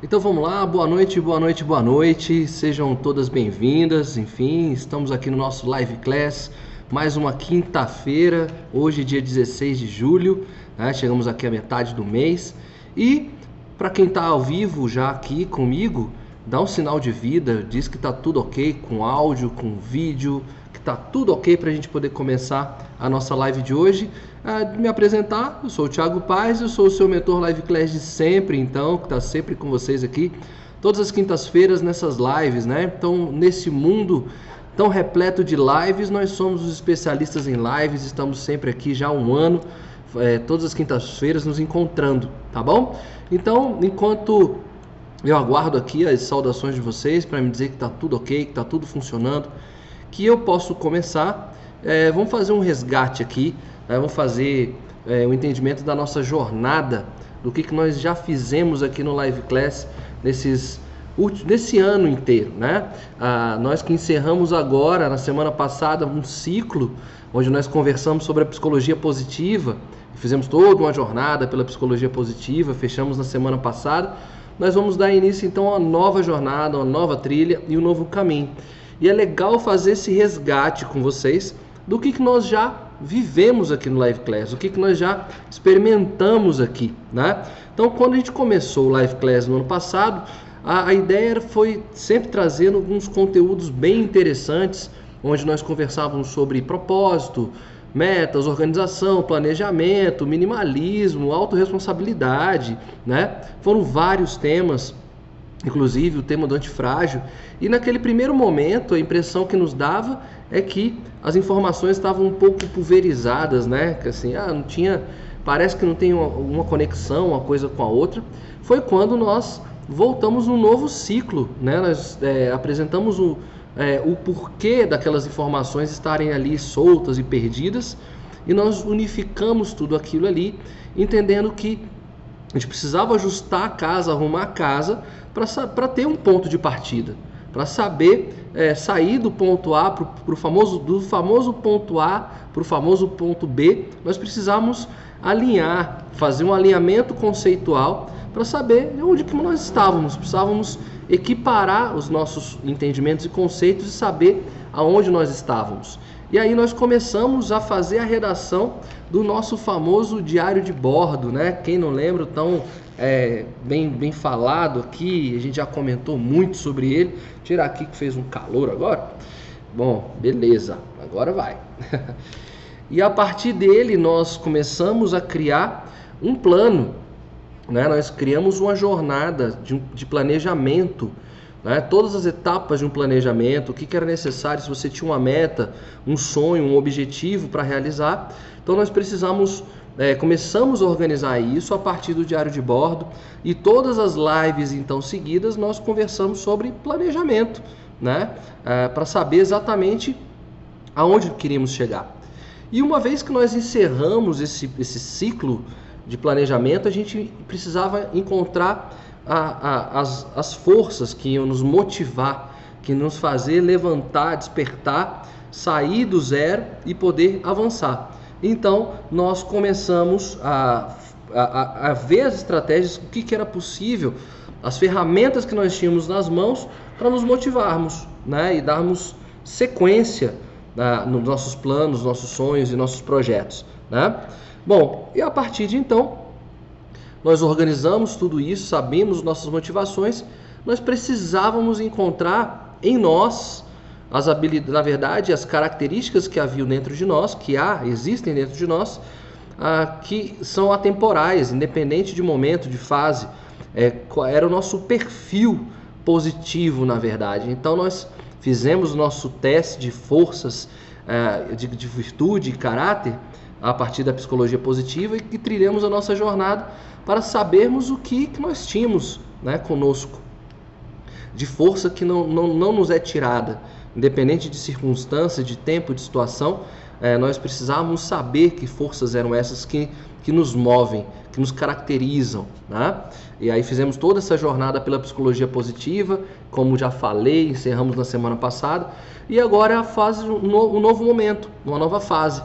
Então vamos lá, boa noite, boa noite, boa noite. Sejam todas bem-vindas. Enfim, estamos aqui no nosso live class, mais uma quinta-feira, hoje dia 16 de julho, né? chegamos aqui à metade do mês. E para quem está ao vivo já aqui comigo, dá um sinal de vida, diz que está tudo ok com áudio, com vídeo, que está tudo ok para a gente poder começar a nossa live de hoje. Me apresentar, eu sou o Thiago Paz, eu sou o seu mentor Live Class de sempre, então, que está sempre com vocês aqui, todas as quintas-feiras nessas lives, né? Então, nesse mundo tão repleto de lives, nós somos os especialistas em lives, estamos sempre aqui já há um ano, é, todas as quintas-feiras nos encontrando, tá bom? Então, enquanto eu aguardo aqui as saudações de vocês para me dizer que está tudo ok, que está tudo funcionando, que eu posso começar. É, vamos fazer um resgate aqui? Vamos fazer é, o um entendimento da nossa jornada, do que, que nós já fizemos aqui no Live Class nesses nesse ano inteiro, né? Ah, nós que encerramos agora, na semana passada, um ciclo onde nós conversamos sobre a psicologia positiva, fizemos toda uma jornada pela psicologia positiva, fechamos na semana passada. Nós vamos dar início então a uma nova jornada, uma nova trilha e um novo caminho. E é legal fazer esse resgate com vocês do que, que nós já vivemos aqui no Live Class, o que, que nós já experimentamos aqui, né? Então, quando a gente começou o Live Class no ano passado, a, a ideia foi sempre trazendo alguns conteúdos bem interessantes, onde nós conversávamos sobre propósito, metas, organização, planejamento, minimalismo, autorresponsabilidade, né? Foram vários temas inclusive o tema do antifrágil. E naquele primeiro momento, a impressão que nos dava é que as informações estavam um pouco pulverizadas, né? Que assim, ah, não tinha, parece que não tem uma, uma conexão uma coisa com a outra. Foi quando nós voltamos num novo ciclo, né? Nós é, apresentamos o, é, o porquê daquelas informações estarem ali soltas e perdidas e nós unificamos tudo aquilo ali, entendendo que a gente precisava ajustar a casa, arrumar a casa para ter um ponto de partida, para saber é, sair do ponto A para o famoso do famoso ponto A para o famoso ponto B, nós precisamos alinhar, fazer um alinhamento conceitual para saber onde que nós estávamos. Precisávamos equiparar os nossos entendimentos e conceitos e saber aonde nós estávamos. E aí nós começamos a fazer a redação do nosso famoso diário de bordo, né? Quem não lembra, tão é, bem, bem falado aqui, a gente já comentou muito sobre ele. Tirar aqui que fez um calor agora. Bom, beleza, agora vai. e a partir dele nós começamos a criar um plano, né? Nós criamos uma jornada de, de planejamento né? Todas as etapas de um planejamento, o que, que era necessário, se você tinha uma meta, um sonho, um objetivo para realizar. Então nós precisamos, é, começamos a organizar isso a partir do diário de bordo e todas as lives então seguidas nós conversamos sobre planejamento, né? É, para saber exatamente aonde queríamos chegar. E uma vez que nós encerramos esse, esse ciclo de planejamento, a gente precisava encontrar a, a, as, as forças que iam nos motivar, que nos fazer levantar, despertar, sair do zero e poder avançar. Então, nós começamos a, a, a ver as estratégias, o que, que era possível, as ferramentas que nós tínhamos nas mãos para nos motivarmos né? e darmos sequência né? nos nossos planos, nossos sonhos e nossos projetos. Né? Bom, e a partir de então, nós organizamos tudo isso, sabemos nossas motivações, nós precisávamos encontrar em nós as habilidades, na verdade, as características que haviam dentro de nós, que há, existem dentro de nós, ah, que são atemporais, independente de momento, de fase. É, era o nosso perfil positivo, na verdade. Então nós fizemos nosso teste de forças, ah, de, de virtude e caráter a partir da psicologia positiva e que trilhamos a nossa jornada para sabermos o que, que nós tínhamos né, conosco, de força que não, não, não nos é tirada, independente de circunstância, de tempo, de situação, é, nós precisávamos saber que forças eram essas que, que nos movem, que nos caracterizam. Né? E aí fizemos toda essa jornada pela psicologia positiva, como já falei, encerramos na semana passada, e agora é a fase, um novo momento, uma nova fase.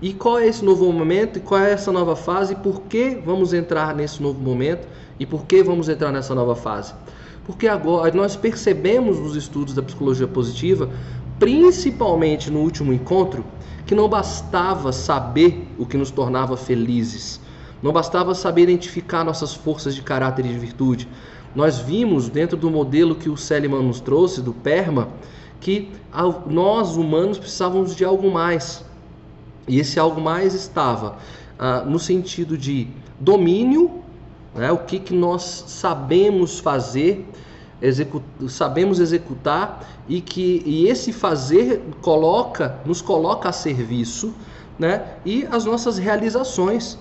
E qual é esse novo momento e qual é essa nova fase? Por que vamos entrar nesse novo momento? E por que vamos entrar nessa nova fase? Porque agora nós percebemos nos estudos da psicologia positiva, principalmente no último encontro, que não bastava saber o que nos tornava felizes, não bastava saber identificar nossas forças de caráter e de virtude. Nós vimos dentro do modelo que o Seliman nos trouxe, do PERMA, que nós humanos precisávamos de algo mais. E esse algo mais estava ah, no sentido de domínio, né, o que, que nós sabemos fazer, execu sabemos executar e que e esse fazer coloca, nos coloca a serviço, né, e as nossas realizações,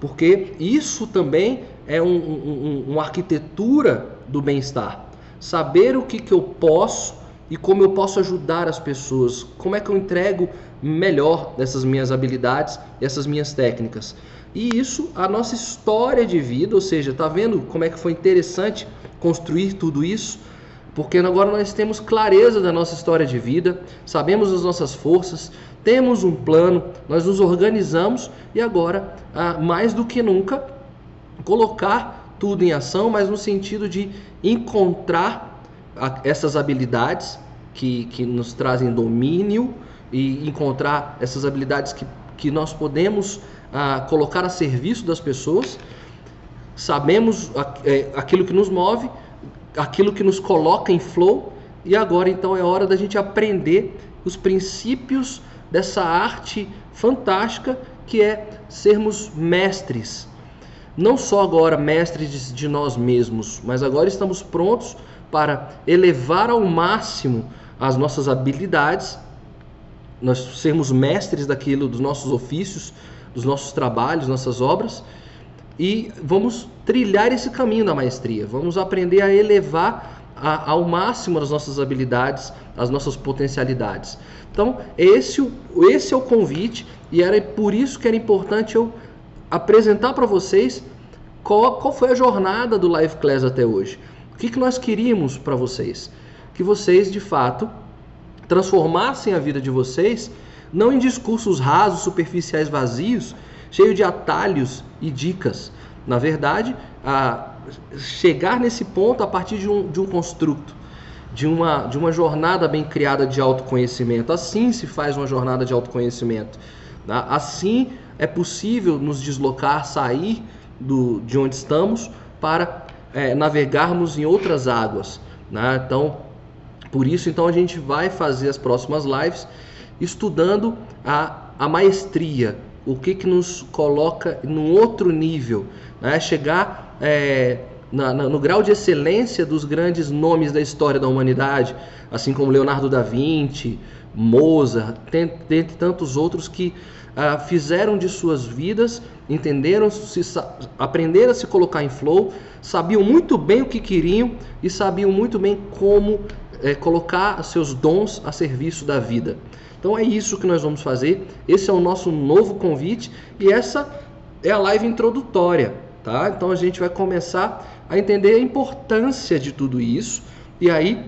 porque isso também é um, um, uma arquitetura do bem-estar. Saber o que, que eu posso e como eu posso ajudar as pessoas, como é que eu entrego melhor dessas minhas habilidades, essas minhas técnicas. E isso, a nossa história de vida, ou seja, tá vendo como é que foi interessante construir tudo isso? Porque agora nós temos clareza da nossa história de vida, sabemos as nossas forças, temos um plano, nós nos organizamos e agora, ah, mais do que nunca, colocar tudo em ação, mas no sentido de encontrar essas habilidades que, que nos trazem domínio e encontrar essas habilidades que, que nós podemos ah, colocar a serviço das pessoas. Sabemos é, aquilo que nos move, aquilo que nos coloca em flow, e agora então é hora da gente aprender os princípios dessa arte fantástica que é sermos mestres. Não só agora mestres de nós mesmos, mas agora estamos prontos para elevar ao máximo as nossas habilidades, nós sermos mestres daquilo, dos nossos ofícios, dos nossos trabalhos, nossas obras, e vamos trilhar esse caminho da maestria. Vamos aprender a elevar a, ao máximo as nossas habilidades, as nossas potencialidades. Então, esse, esse é o convite, e era por isso que era importante eu apresentar para vocês qual, qual foi a jornada do Live Class até hoje. O que, que nós queríamos para vocês? Que vocês, de fato, transformassem a vida de vocês não em discursos rasos, superficiais, vazios, cheios de atalhos e dicas. Na verdade, chegar nesse ponto a partir de um, de um construto, de uma, de uma jornada bem criada de autoconhecimento. Assim se faz uma jornada de autoconhecimento. Tá? Assim é possível nos deslocar, sair do, de onde estamos para é, navegarmos em outras águas. Né? Então, por isso, então a gente vai fazer as próximas lives estudando a, a maestria, o que, que nos coloca num outro nível, né? chegar é, na, na, no grau de excelência dos grandes nomes da história da humanidade, assim como Leonardo da Vinci, Mozart, dentre tantos outros que ah, fizeram de suas vidas, entenderam, se, aprenderam a se colocar em flow, sabiam muito bem o que queriam e sabiam muito bem como é, colocar seus dons a serviço da vida. Então é isso que nós vamos fazer. Esse é o nosso novo convite e essa é a live introdutória, tá? Então a gente vai começar a entender a importância de tudo isso e aí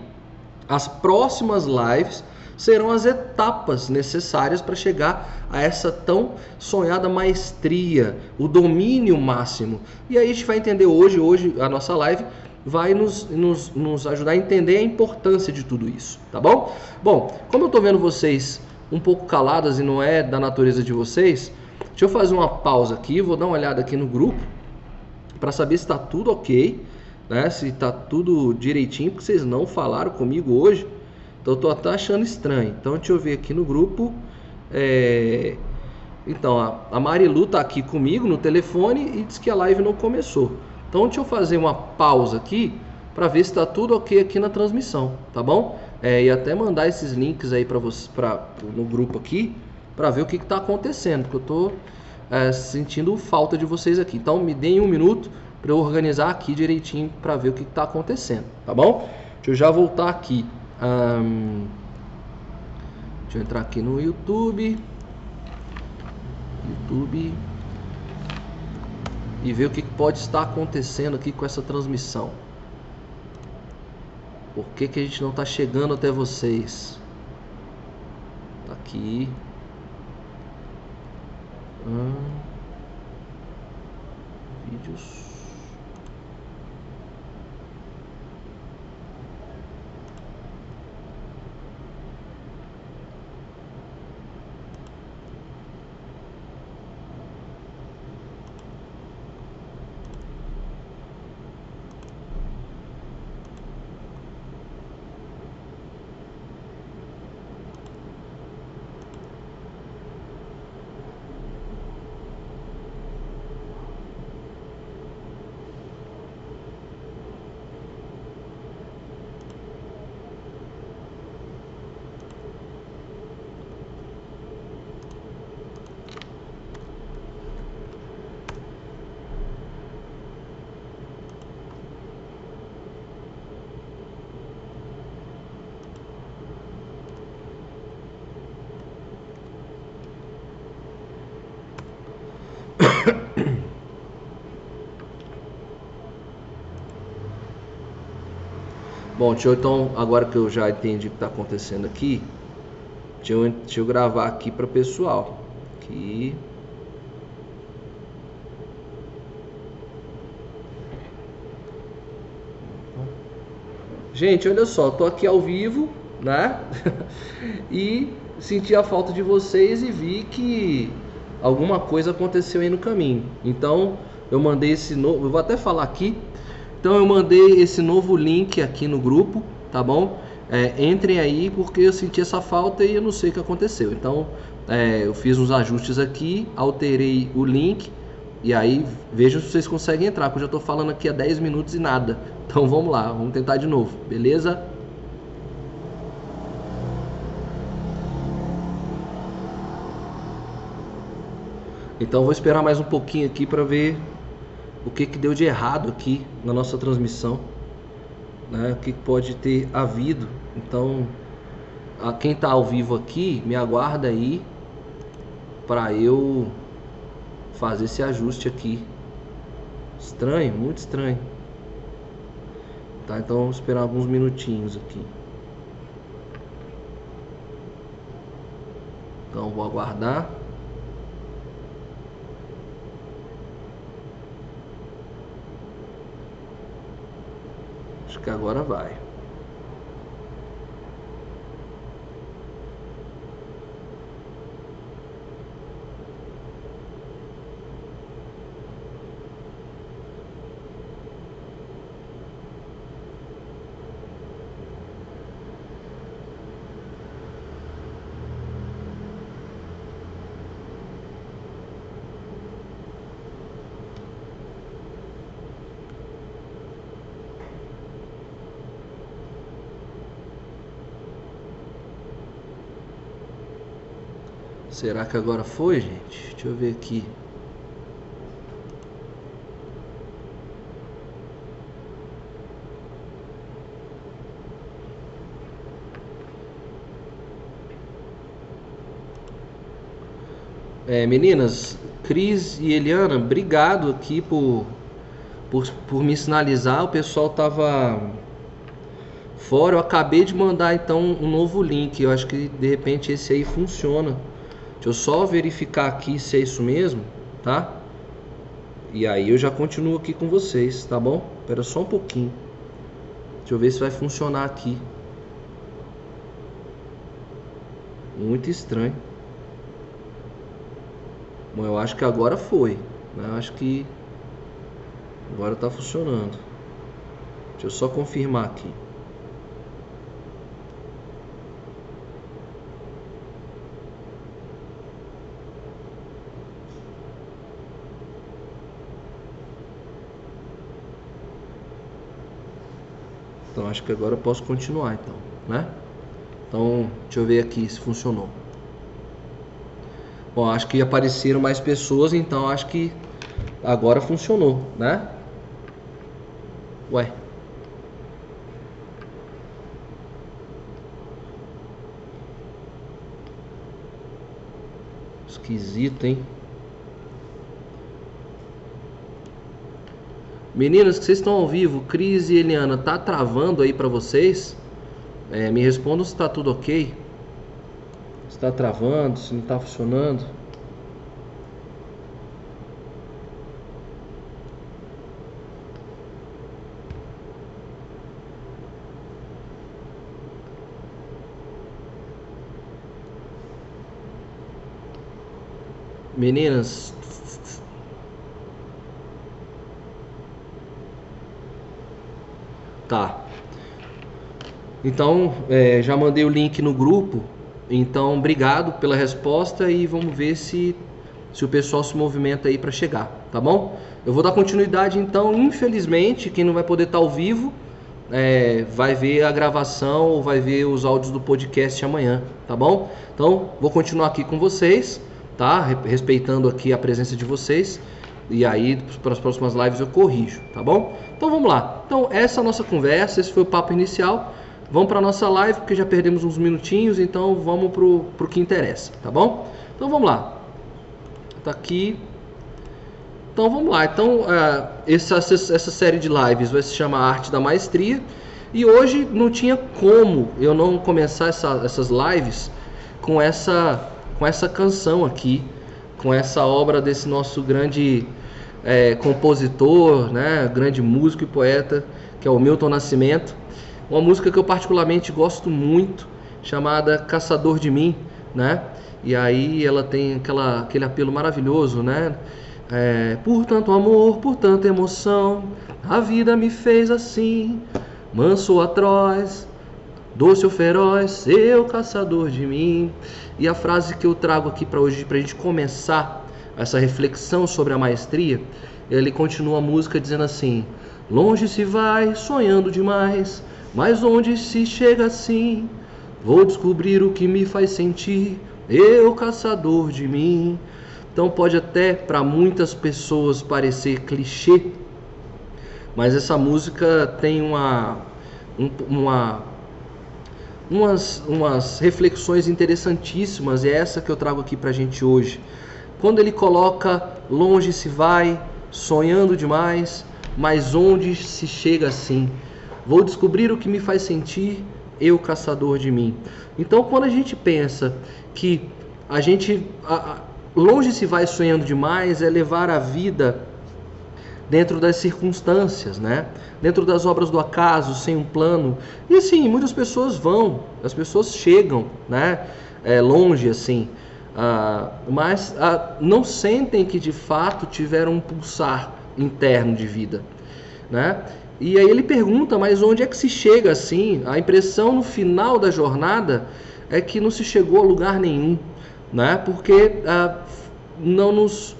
as próximas lives serão as etapas necessárias para chegar a essa tão sonhada maestria, o domínio máximo. E aí a gente vai entender hoje, hoje a nossa live vai nos, nos, nos ajudar a entender a importância de tudo isso, tá bom? Bom, como eu estou vendo vocês um pouco caladas e não é da natureza de vocês, deixa eu fazer uma pausa aqui, vou dar uma olhada aqui no grupo para saber se está tudo ok, né? Se está tudo direitinho, porque vocês não falaram comigo hoje. Então eu tô até achando estranho. Então deixa eu ver aqui no grupo. É... Então a, Marilu tá aqui comigo no telefone e diz que a live não começou. Então deixa eu fazer uma pausa aqui para ver se está tudo ok aqui na transmissão, tá bom? É, e até mandar esses links aí para você, para no grupo aqui, para ver o que está acontecendo, porque eu tô é, sentindo falta de vocês aqui. Então me deem um minuto para eu organizar aqui direitinho para ver o que está acontecendo, tá bom? Deixa eu já voltar aqui. Um, deixa eu entrar aqui no YouTube. YouTube. E ver o que pode estar acontecendo aqui com essa transmissão. Por que, que a gente não está chegando até vocês? Tá aqui. Hum, vídeos. Bom, deixa eu então, agora que eu já entendi o que está acontecendo aqui, deixa eu, deixa eu gravar aqui para o pessoal. Aqui. Gente, olha só, tô aqui ao vivo, né? e senti a falta de vocês e vi que alguma coisa aconteceu aí no caminho. Então, eu mandei esse novo, eu vou até falar aqui. Então, eu mandei esse novo link aqui no grupo, tá bom? É, entrem aí porque eu senti essa falta e eu não sei o que aconteceu. Então, é, eu fiz uns ajustes aqui, alterei o link e aí vejam se vocês conseguem entrar, porque eu já estou falando aqui há 10 minutos e nada. Então vamos lá, vamos tentar de novo, beleza? Então vou esperar mais um pouquinho aqui para ver o que, que deu de errado aqui na nossa transmissão, né? O que pode ter havido. Então, a quem está ao vivo aqui, me aguarda aí para eu fazer esse ajuste aqui. Estranho, muito estranho. Tá, então vamos esperar alguns minutinhos aqui. Então vou aguardar. Agora vai. Será que agora foi, gente? Deixa eu ver aqui. É, meninas, Cris e Eliana, obrigado aqui por, por, por me sinalizar. O pessoal tava fora. Eu acabei de mandar então um novo link. Eu acho que de repente esse aí funciona. Deixa eu só verificar aqui se é isso mesmo, tá? E aí eu já continuo aqui com vocês, tá bom? Espera só um pouquinho. Deixa eu ver se vai funcionar aqui. Muito estranho. Bom, eu acho que agora foi. Né? Eu acho que agora tá funcionando. Deixa eu só confirmar aqui. Então acho que agora eu posso continuar então, né? Então, deixa eu ver aqui se funcionou. Bom, acho que apareceram mais pessoas, então acho que agora funcionou, né? Ué. Esquisito, hein? Meninas, que vocês estão ao vivo, Cris e Eliana, tá travando aí para vocês? É, me respondam se tá tudo ok. Se tá travando, se não tá funcionando. Meninas, Tá. Então, é, já mandei o link no grupo. Então, obrigado pela resposta e vamos ver se, se o pessoal se movimenta aí para chegar, tá bom? Eu vou dar continuidade então. Infelizmente, quem não vai poder estar tá ao vivo é, vai ver a gravação ou vai ver os áudios do podcast amanhã, tá bom? Então, vou continuar aqui com vocês, tá? Respeitando aqui a presença de vocês. E aí, para as próximas lives eu corrijo, tá bom? Então vamos lá. Então, essa é a nossa conversa, esse foi o papo inicial. Vamos para a nossa live, porque já perdemos uns minutinhos, então vamos para o que interessa, tá bom? Então vamos lá. Tá aqui. Então vamos lá. Então, uh, essa, essa série de lives vai se chamar Arte da Maestria. E hoje não tinha como eu não começar essa, essas lives com essa, com essa canção aqui, com essa obra desse nosso grande é, compositor, né, grande músico e poeta, que é o Milton Nascimento. Uma música que eu particularmente gosto muito, chamada Caçador de Mim, né? E aí ela tem aquela, aquele apelo maravilhoso, né? É, por tanto amor, por tanta emoção, a vida me fez assim, manso ou atroz, doce ou feroz, eu caçador de mim. E a frase que eu trago aqui para hoje, para a gente começar essa reflexão sobre a maestria, ele continua a música dizendo assim: Longe se vai, sonhando demais, mas onde se chega assim, vou descobrir o que me faz sentir, eu caçador de mim. Então pode até para muitas pessoas parecer clichê, mas essa música tem uma, uma umas, umas reflexões interessantíssimas e é essa que eu trago aqui para gente hoje. Quando ele coloca longe se vai, sonhando demais, mas onde se chega assim? Vou descobrir o que me faz sentir, eu caçador de mim. Então, quando a gente pensa que a gente a, longe se vai sonhando demais, é levar a vida dentro das circunstâncias, né? Dentro das obras do acaso, sem um plano. E assim, muitas pessoas vão, as pessoas chegam, né? É, longe assim, ah, mas ah, não sentem que de fato tiveram um pulsar interno de vida, né? E aí ele pergunta, mas onde é que se chega assim? A impressão no final da jornada é que não se chegou a lugar nenhum, né? Porque ah, não nos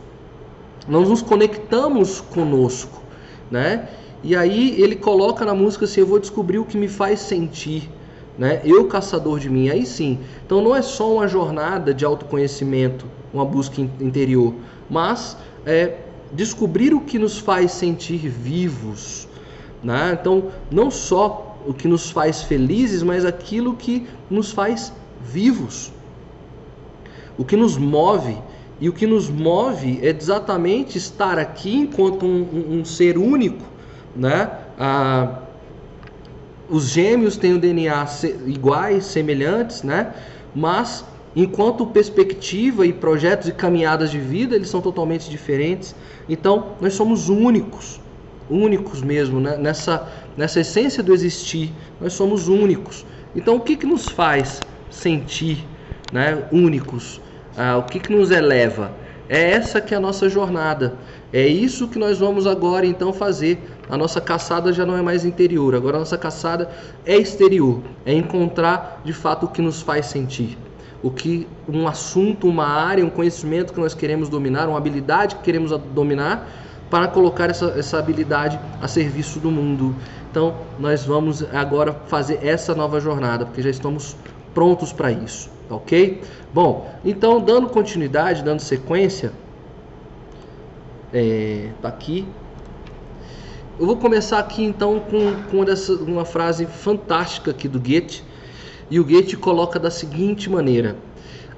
não nos conectamos conosco, né? E aí ele coloca na música assim, eu vou descobrir o que me faz sentir, né? Eu caçador de mim, aí sim. Então não é só uma jornada de autoconhecimento, uma busca interior, mas é descobrir o que nos faz sentir vivos, né? Então não só o que nos faz felizes, mas aquilo que nos faz vivos, o que nos move e o que nos move é exatamente estar aqui enquanto um, um, um ser único, né? Ah, os gêmeos têm o DNA iguais, semelhantes, né? Mas enquanto perspectiva e projetos e caminhadas de vida, eles são totalmente diferentes. Então, nós somos únicos, únicos mesmo, né? nessa, nessa essência do existir, nós somos únicos. Então, o que, que nos faz sentir né, únicos? Ah, o que, que nos eleva? É essa que é a nossa jornada. É isso que nós vamos agora então fazer. A nossa caçada já não é mais interior, agora a nossa caçada é exterior. É encontrar de fato o que nos faz sentir. O que um assunto, uma área, um conhecimento que nós queremos dominar, uma habilidade que queremos dominar, para colocar essa, essa habilidade a serviço do mundo. Então, nós vamos agora fazer essa nova jornada, porque já estamos prontos para isso ok? Bom, então dando continuidade, dando sequência, é, tá aqui. Eu vou começar aqui então com, com uma frase fantástica aqui do Goethe, e o Goethe coloca da seguinte maneira: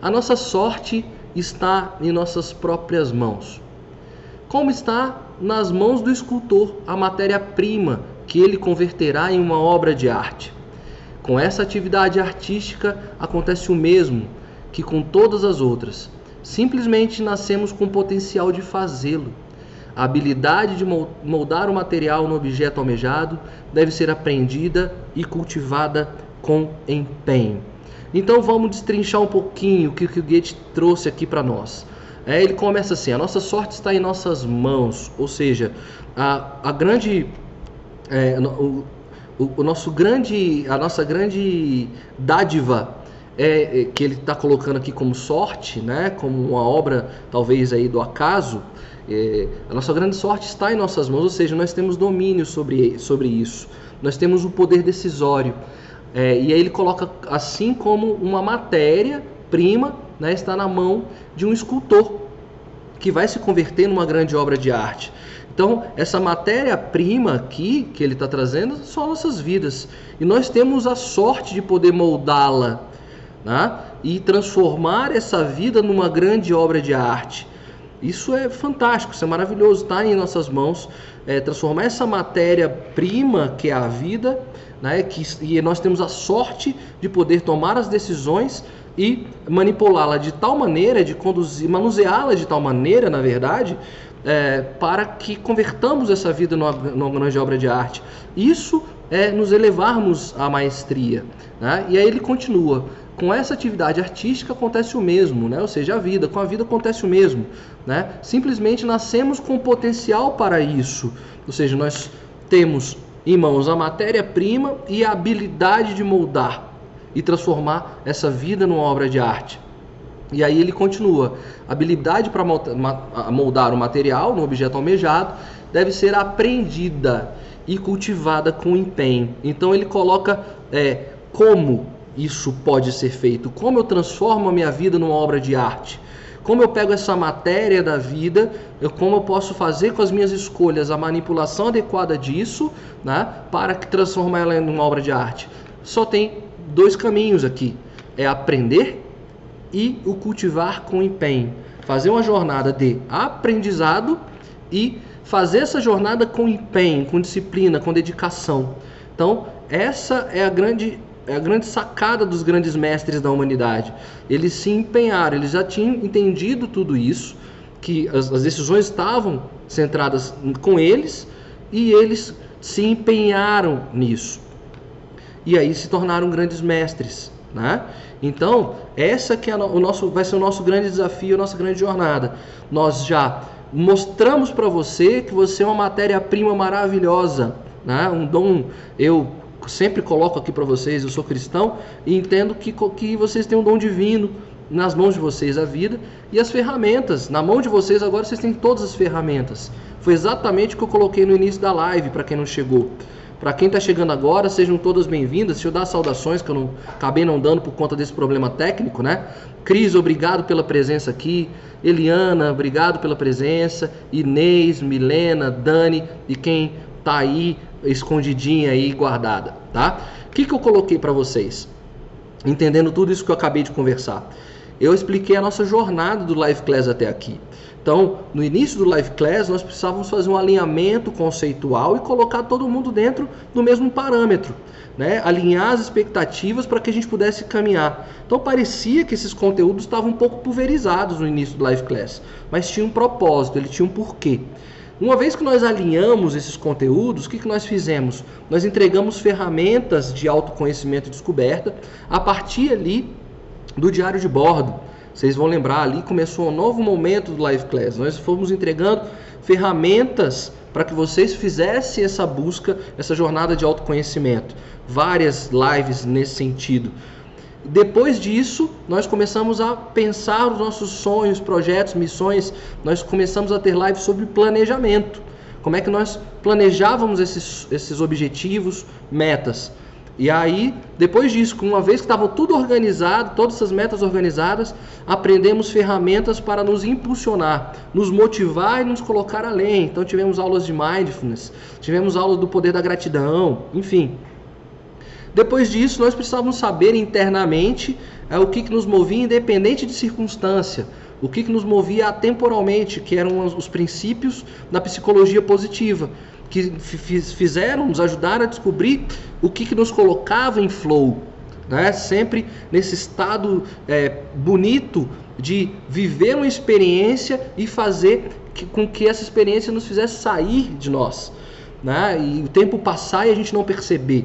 A nossa sorte está em nossas próprias mãos. Como está nas mãos do escultor a matéria-prima que ele converterá em uma obra de arte. Com essa atividade artística acontece o mesmo que com todas as outras. Simplesmente nascemos com o potencial de fazê-lo. A habilidade de moldar o material no objeto almejado deve ser aprendida e cultivada com empenho. Então vamos destrinchar um pouquinho o que, o Goethe trouxe aqui para nós. É, ele começa assim: a nossa sorte está em nossas mãos, ou seja, a, a grande, é, o, o, nosso grande, a nossa grande dádiva é, é que ele está colocando aqui como sorte, né, como uma obra talvez aí do acaso, é, a nossa grande sorte está em nossas mãos, ou seja, nós temos domínio sobre, sobre isso, nós temos o poder decisório. É, e aí ele coloca assim como uma matéria prima né, está na mão de um escultor que vai se converter numa grande obra de arte. Então, essa matéria-prima aqui que ele está trazendo são nossas vidas. E nós temos a sorte de poder moldá-la né? e transformar essa vida numa grande obra de arte. Isso é fantástico, isso é maravilhoso, está em nossas mãos. É, transformar essa matéria-prima que é a vida, né, que, e nós temos a sorte de poder tomar as decisões e manipulá-la de tal maneira, de conduzir, manuseá-la de tal maneira, na verdade, é, para que convertamos essa vida numa, numa grande obra de arte. Isso é nos elevarmos à maestria. Né? E aí ele continua. Com essa atividade artística acontece o mesmo, né? ou seja, a vida, com a vida acontece o mesmo. Né? Simplesmente nascemos com potencial para isso, ou seja, nós temos em mãos a matéria-prima e a habilidade de moldar e transformar essa vida numa obra de arte. E aí ele continua: habilidade para moldar o material no objeto almejado deve ser aprendida e cultivada com empenho. Então ele coloca é, como isso pode ser feito, como eu transformo a minha vida numa obra de arte. Como eu pego essa matéria da vida, eu, como eu posso fazer com as minhas escolhas a manipulação adequada disso, né, para transformar ela em uma obra de arte. Só tem dois caminhos aqui: é aprender e o cultivar com empenho. Fazer uma jornada de aprendizado e fazer essa jornada com empenho, com disciplina, com dedicação. Então, essa é a grande é a grande sacada dos grandes mestres da humanidade. Eles se empenharam, eles já tinham entendido tudo isso, que as, as decisões estavam centradas com eles e eles se empenharam nisso. E aí se tornaram grandes mestres. Né? Então, essa que é o nosso, vai ser o nosso grande desafio, a nossa grande jornada. Nós já mostramos para você que você é uma matéria-prima maravilhosa, né? um dom. Eu sempre coloco aqui para vocês, eu sou cristão e entendo que, que vocês têm um dom divino nas mãos de vocês a vida e as ferramentas. Na mão de vocês agora vocês têm todas as ferramentas. Foi exatamente o que eu coloquei no início da live para quem não chegou. Para quem está chegando agora, sejam todas bem-vindas. Deixa eu dar saudações que eu não acabei não dando por conta desse problema técnico, né? Cris, obrigado pela presença aqui. Eliana, obrigado pela presença. Inês, Milena, Dani e quem tá aí escondidinha aí guardada, tá? O que, que eu coloquei para vocês? Entendendo tudo isso que eu acabei de conversar. Eu expliquei a nossa jornada do Live Class até aqui. Então, no início do Live Class, nós precisávamos fazer um alinhamento conceitual e colocar todo mundo dentro do mesmo parâmetro, né? alinhar as expectativas para que a gente pudesse caminhar. Então, parecia que esses conteúdos estavam um pouco pulverizados no início do Live Class, mas tinha um propósito, ele tinha um porquê. Uma vez que nós alinhamos esses conteúdos, o que, que nós fizemos? Nós entregamos ferramentas de autoconhecimento e descoberta a partir ali do diário de bordo. Vocês vão lembrar ali começou um novo momento do Live Class. Nós fomos entregando ferramentas para que vocês fizessem essa busca, essa jornada de autoconhecimento. Várias lives nesse sentido. Depois disso, nós começamos a pensar os nossos sonhos, projetos, missões. Nós começamos a ter lives sobre planejamento. Como é que nós planejávamos esses, esses objetivos, metas. E aí, depois disso, uma vez que estava tudo organizado, todas essas metas organizadas, aprendemos ferramentas para nos impulsionar, nos motivar e nos colocar além. Então tivemos aulas de mindfulness, tivemos aulas do poder da gratidão, enfim. Depois disso, nós precisávamos saber internamente é, o que, que nos movia independente de circunstância, o que, que nos movia atemporalmente, que eram os princípios da psicologia positiva que fizeram, nos ajudaram a descobrir o que, que nos colocava em flow, né? sempre nesse estado é, bonito de viver uma experiência e fazer que, com que essa experiência nos fizesse sair de nós. Né? E o tempo passar e a gente não perceber.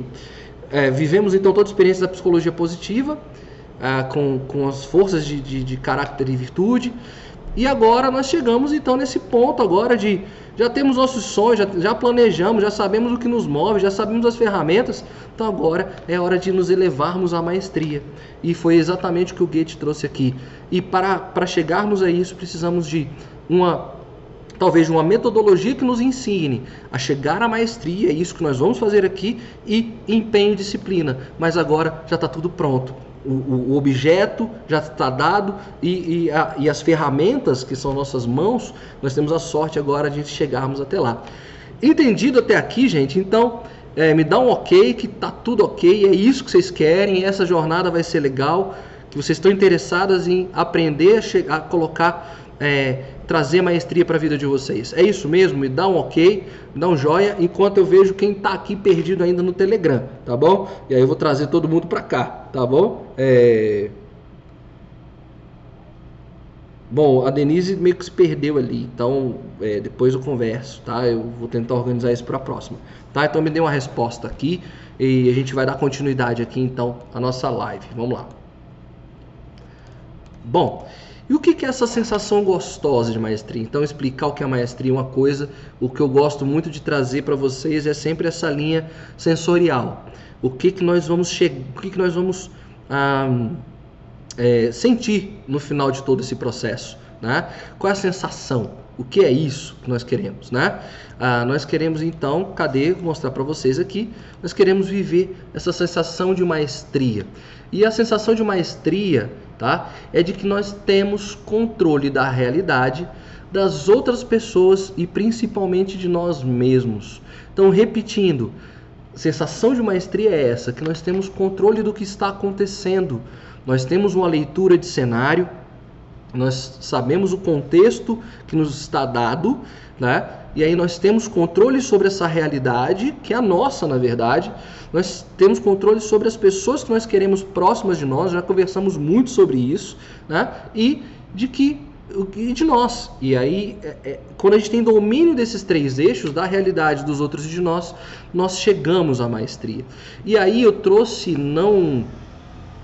É, vivemos então toda a experiência da psicologia positiva, é, com, com as forças de, de, de caráter e virtude. E agora nós chegamos então nesse ponto agora de já temos nossos sonhos, já, já, planejamos, já sabemos o que nos move, já sabemos as ferramentas. Então agora é hora de nos elevarmos à maestria. E foi exatamente o que o Goethe trouxe aqui. E para, para chegarmos a isso, precisamos de uma talvez uma metodologia que nos ensine a chegar à maestria, é isso que nós vamos fazer aqui, e empenho e disciplina. Mas agora já está tudo pronto o, o objeto já está dado e, e, a, e, as ferramentas que são nossas mãos, nós temos a sorte agora de chegarmos até lá. Entendido até aqui, gente? Então, é, me dá um ok, que tá tudo ok, é isso que vocês querem, essa jornada vai ser legal, que vocês estão interessadas em aprender a, chegar, a colocar é, trazer maestria para a vida de vocês. É isso mesmo? Me dá um ok, me dá um joia, enquanto eu vejo quem está aqui perdido ainda no Telegram, tá bom? E aí eu vou trazer todo mundo para cá, tá bom? É... Bom, a Denise meio que se perdeu ali, então é, depois eu converso, tá? Eu vou tentar organizar isso para a próxima, tá? Então me dê uma resposta aqui e a gente vai dar continuidade aqui então à nossa live. Vamos lá. Bom, e o que é essa sensação gostosa de maestria? Então, explicar o que é maestria é uma coisa, o que eu gosto muito de trazer para vocês é sempre essa linha sensorial. O que, que nós vamos chegar, o que, que nós vamos ah, é, sentir no final de todo esse processo, né? Qual é a sensação? O que é isso que nós queremos, né? Ah, nós queremos então, cadê? Vou mostrar para vocês aqui. Nós queremos viver essa sensação de maestria. E a sensação de maestria tá? É de que nós temos controle da realidade das outras pessoas e principalmente de nós mesmos. Então, repetindo, sensação de maestria é essa, que nós temos controle do que está acontecendo. Nós temos uma leitura de cenário, nós sabemos o contexto que nos está dado, né? E aí nós temos controle sobre essa realidade, que é a nossa, na verdade. Nós temos controle sobre as pessoas que nós queremos próximas de nós, já conversamos muito sobre isso, né? E de que e de nós. E aí, é, é, quando a gente tem domínio desses três eixos, da realidade dos outros e de nós, nós chegamos à maestria. E aí eu trouxe não,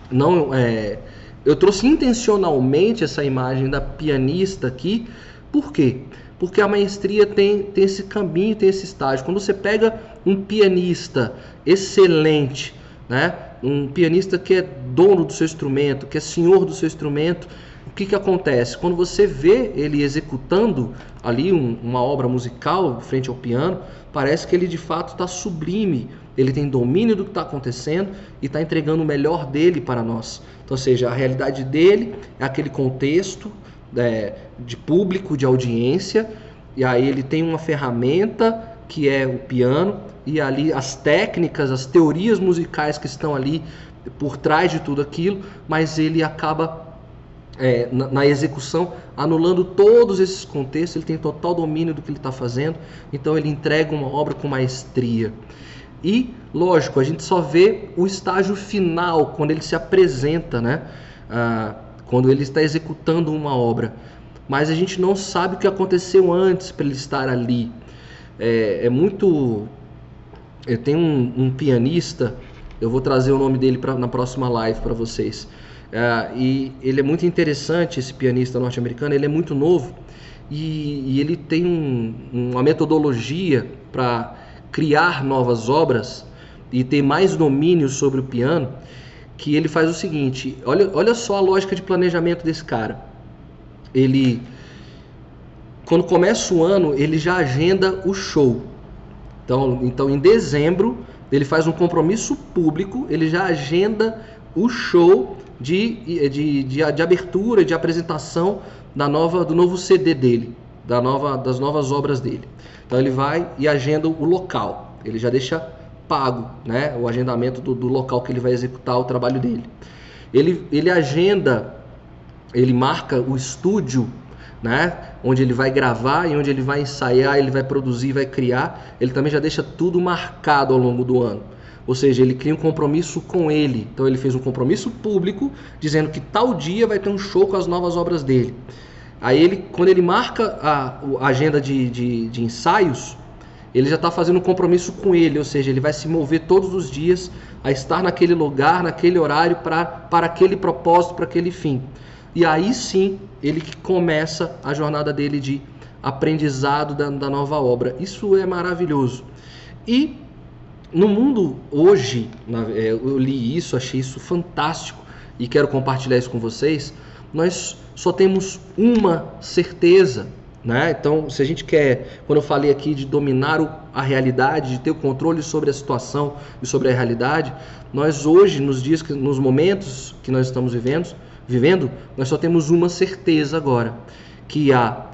não, é, eu trouxe intencionalmente essa imagem da pianista aqui. Por quê? Porque a maestria tem, tem esse caminho, tem esse estágio. Quando você pega um pianista excelente, né? um pianista que é dono do seu instrumento, que é senhor do seu instrumento, o que, que acontece? Quando você vê ele executando ali um, uma obra musical frente ao piano, parece que ele de fato está sublime, ele tem domínio do que está acontecendo e está entregando o melhor dele para nós. Então, ou seja, a realidade dele é aquele contexto, é, de público, de audiência, e aí ele tem uma ferramenta que é o piano, e ali as técnicas, as teorias musicais que estão ali por trás de tudo aquilo, mas ele acaba é, na, na, execução anulando todos esses contextos, ele tem total domínio do que ele está fazendo, então ele entrega uma obra com maestria. E, lógico, a gente só vê o estágio final, quando ele se apresenta, né? Ah, quando ele está executando uma obra. Mas a gente não sabe o que aconteceu antes para ele estar ali. É, é muito. Eu tenho um, um, pianista, eu vou trazer o nome dele pra, na próxima live para vocês. É, e ele é muito interessante, esse pianista norte-americano, ele é muito novo e, e ele tem um, uma metodologia para criar novas obras e ter mais domínio sobre o piano que ele faz o seguinte: olha, olha só a lógica de planejamento desse cara. Ele, quando começa o ano, ele já agenda o show. Então, então em dezembro, ele faz um compromisso público, ele já agenda o show de, de, de, de abertura, de apresentação da nova, do novo CD dele, da nova, das novas obras dele. Então ele vai e agenda o local. Ele já deixa pago, né? O agendamento do, do local que ele vai executar o trabalho dele. Ele, ele agenda, ele marca o estúdio, né? Onde ele vai gravar e onde ele vai ensaiar, ele vai produzir, vai criar. Ele também já deixa tudo marcado ao longo do ano. Ou seja, ele cria um compromisso com ele. Então ele fez um compromisso público dizendo que tal dia vai ter um show com as novas obras dele. Aí ele, quando ele marca a, a agenda de, de, de ensaios, ele já está fazendo um compromisso com ele, ou seja, ele vai se mover todos os dias a estar naquele lugar, naquele horário, pra, para aquele propósito, para aquele fim. E aí sim ele começa a jornada dele de aprendizado da, da nova obra. Isso é maravilhoso. E no mundo hoje, é, eu li isso, achei isso fantástico e quero compartilhar isso com vocês. Nós só temos uma certeza né? Então, se a gente quer, quando eu falei aqui de dominar o, a realidade, de ter o controle sobre a situação e sobre a realidade, nós hoje, nos dias, nos momentos que nós estamos vivendo, vivendo, nós só temos uma certeza agora, que a,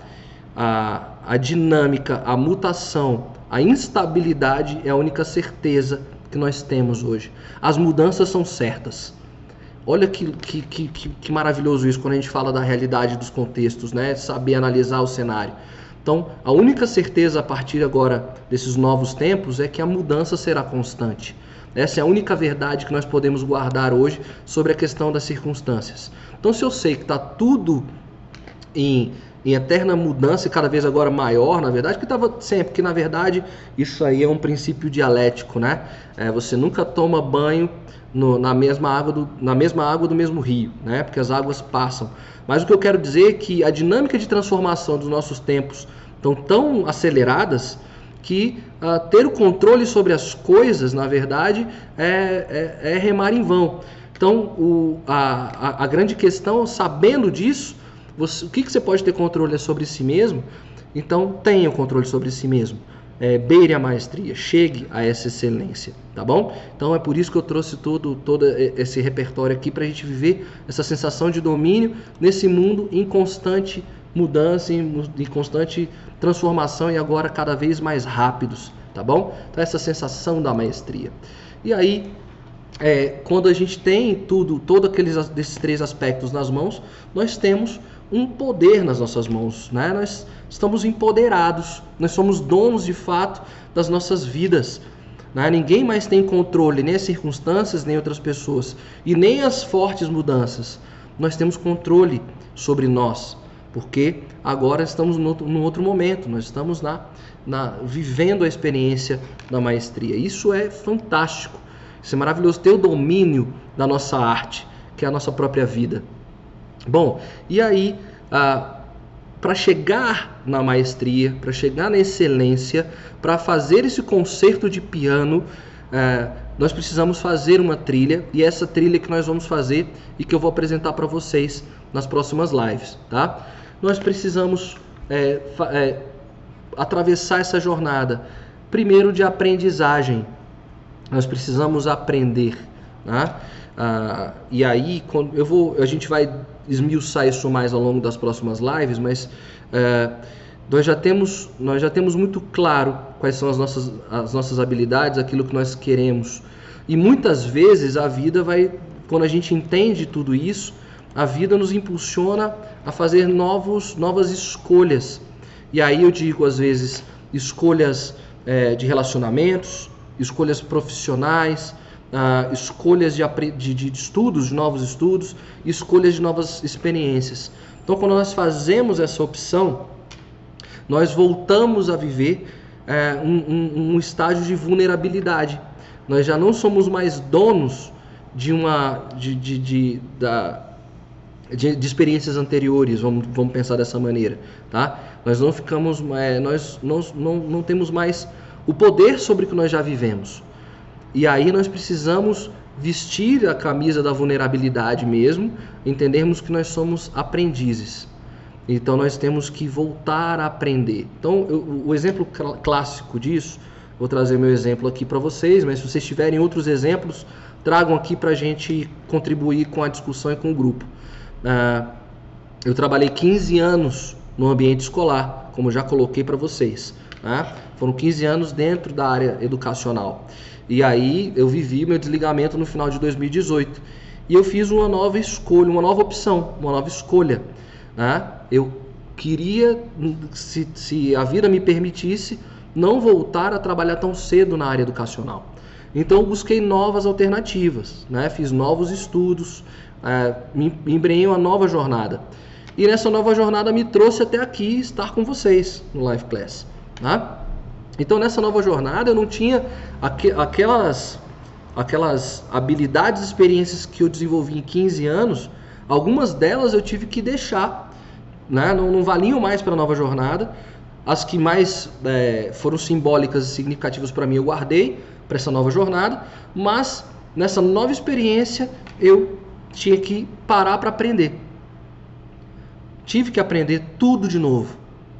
a, a dinâmica, a mutação, a instabilidade é a única certeza que nós temos hoje. As mudanças são certas. Olha que, que, que, que, maravilhoso isso quando a gente fala da realidade dos contextos, né? Saber analisar o cenário. Então, a única certeza a partir agora desses novos tempos é que a mudança será constante. Essa é a única verdade que nós podemos guardar hoje sobre a questão das circunstâncias. Então, se eu sei que está tudo em, em eterna mudança e cada vez agora maior, na verdade, que estava sempre, que na verdade isso aí é um princípio dialético, né? É, você nunca toma banho no, na, mesma água do, na mesma água do mesmo rio, né? Porque as águas passam. Mas o que eu quero dizer é que a dinâmica de transformação dos nossos tempos estão tão aceleradas que uh, ter o controle sobre as coisas, na verdade, é, é, é remar em vão. Então, o, a, a, a, grande questão, sabendo disso, você, o que, que você pode ter controle sobre si mesmo? Então, tenha o controle sobre si mesmo é, beire a maestria, chegue a essa excelência, tá bom? Então é por isso que eu trouxe todo, todo esse repertório aqui para a gente viver essa sensação de domínio nesse mundo em constante mudança, em, em constante transformação e agora cada vez mais rápidos, tá bom? Então essa sensação da maestria. E aí, é, quando a gente tem tudo, todos aqueles desses três aspectos nas mãos, nós temos um poder nas nossas mãos, né? Nós estamos empoderados, nós somos donos de fato das nossas vidas. Né? Ninguém mais tem controle, nem as circunstâncias, nem outras pessoas, e nem as fortes mudanças. Nós temos controle sobre nós, porque agora estamos num outro momento, nós estamos na, na, vivendo a experiência da maestria. Isso é fantástico, isso é maravilhoso, ter o domínio da nossa arte, que é a nossa própria vida. Bom, e aí, ah, para chegar na maestria, para chegar na excelência, para fazer esse concerto de piano, ah, nós precisamos fazer uma trilha e essa trilha que nós vamos fazer e que eu vou apresentar para vocês nas próximas lives, tá? Nós precisamos é, é, atravessar essa jornada, primeiro de aprendizagem. Nós precisamos aprender, tá? Ah, e aí, quando eu vou, a gente vai esmiuçar isso mais ao longo das próximas lives, mas é, nós, já temos, nós já temos muito claro quais são as nossas, as nossas habilidades, aquilo que nós queremos. E muitas vezes a vida vai, quando a gente entende tudo isso, a vida nos impulsiona a fazer novos, novas escolhas. E aí eu digo, às vezes, escolhas é, de relacionamentos, escolhas profissionais, uh, escolhas de, de, de estudos, de novos estudos, escolhas de novas experiências. Então, quando nós fazemos essa opção, nós voltamos a viver é, um, um, um, estágio de vulnerabilidade. Nós já não somos mais donos de uma de, de, de da, de, de, experiências anteriores, vamos, vamos pensar dessa maneira, tá? Nós não ficamos, é, nós, não, não temos mais o poder sobre o que nós já vivemos. E aí nós precisamos vestir a camisa da vulnerabilidade mesmo, entendermos que nós somos aprendizes. Então nós temos que voltar a aprender. Então, eu, o exemplo cl clássico disso, vou trazer meu exemplo aqui para vocês, mas se vocês tiverem outros exemplos, tragam aqui para a gente contribuir com a discussão e com o grupo. Uh, eu trabalhei 15 anos no ambiente escolar, como já coloquei para vocês. Né? Foram 15 anos dentro da área educacional. E aí eu vivi meu desligamento no final de 2018. E eu fiz uma nova escolha, uma nova opção, uma nova escolha. Né? Eu queria, se, se a vida me permitisse, não voltar a trabalhar tão cedo na área educacional. Então eu busquei novas alternativas, né? fiz novos estudos, é, me embrenhei uma nova jornada. E nessa nova jornada me trouxe até aqui estar com vocês no Live Class. Tá? Então nessa nova jornada eu não tinha aqu aquelas, aquelas habilidades experiências que eu desenvolvi em 15 anos, algumas delas eu tive que deixar, né? não, não valiam mais para a nova jornada. As que mais é, foram simbólicas e significativas para mim eu guardei para essa nova jornada, mas nessa nova experiência eu tinha que parar para aprender. Tive que aprender tudo de novo.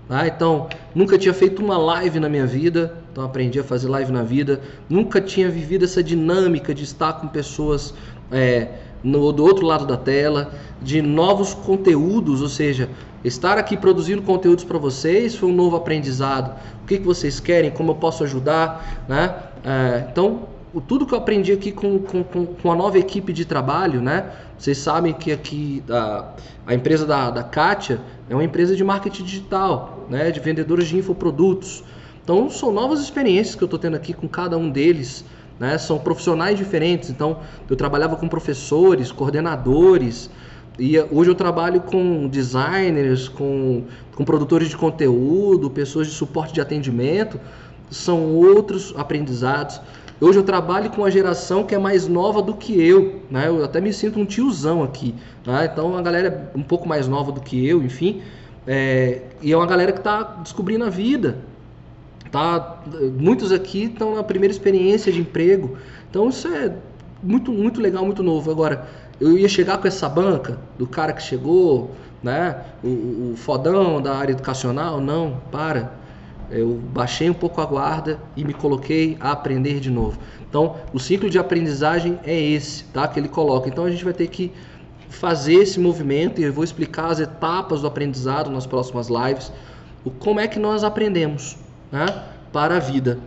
Tá? Então, nunca tinha feito uma live na minha vida, então aprendi a fazer live na vida. Nunca tinha vivido essa dinâmica de estar com pessoas é, no, do outro lado da tela, de novos conteúdos, ou seja, estar aqui produzindo conteúdos para vocês foi um novo aprendizado. O que, que vocês querem, como eu posso ajudar, né? É, então, tudo que eu aprendi aqui com, com, com, a nova equipe de trabalho, né? Vocês sabem que aqui a, a empresa da, da Kátia é uma empresa de marketing digital, né? De vendedores de infoprodutos. Então são novas experiências que eu estou tendo aqui com cada um deles. Né? São profissionais diferentes. Então eu trabalhava com professores, coordenadores, e hoje eu trabalho com designers, com, com produtores de conteúdo, pessoas de suporte de atendimento. São outros aprendizados. Hoje eu trabalho com uma geração que é mais nova do que eu, né? Eu até me sinto um tiozão aqui, né? Então a galera é um pouco mais nova do que eu, enfim, é, e é uma galera que está descobrindo a vida, tá? Muitos aqui estão na primeira experiência de emprego, então isso é muito muito legal, muito novo. Agora eu ia chegar com essa banca do cara que chegou, né? O, o fodão da área educacional, não, para eu baixei um pouco a guarda e me coloquei a aprender de novo. Então, o ciclo de aprendizagem é esse, tá? Que ele coloca. Então, a gente vai ter que fazer esse movimento e eu vou explicar as etapas do aprendizado nas próximas lives. O como é que nós aprendemos, né? Para a vida.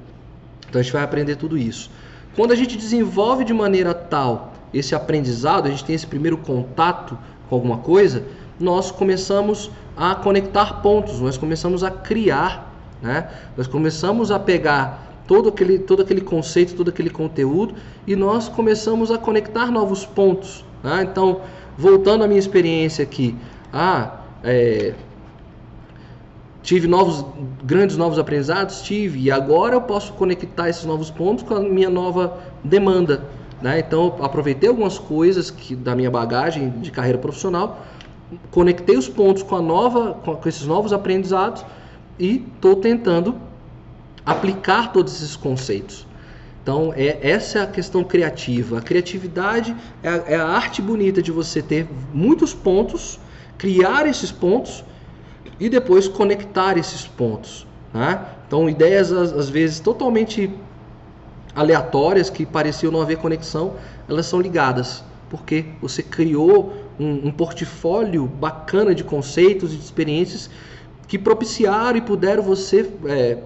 Então, a gente vai aprender tudo isso. Quando a gente desenvolve de maneira tal esse aprendizado, a gente tem esse primeiro contato com alguma coisa, nós começamos a conectar pontos, nós começamos a criar né? Nós começamos a pegar todo aquele, todo aquele conceito, todo aquele conteúdo e nós começamos a conectar novos pontos. Né? Então, voltando à minha experiência aqui, ah, é, tive novos, grandes novos aprendizados, tive, e agora eu posso conectar esses novos pontos com a minha nova demanda. Né? Então, aproveitei algumas coisas que, da minha bagagem de carreira profissional, conectei os pontos com a nova, com, com esses novos aprendizados e estou tentando aplicar todos esses conceitos. Então, é, essa é a questão criativa. A criatividade é a, é a arte bonita de você ter muitos pontos, criar esses pontos e depois conectar esses pontos. Né? Então, ideias às, vezes totalmente aleatórias que pareciam não haver conexão, elas são ligadas, porque você criou um, um portfólio bacana de conceitos e de experiências que propiciaram e puderam você é,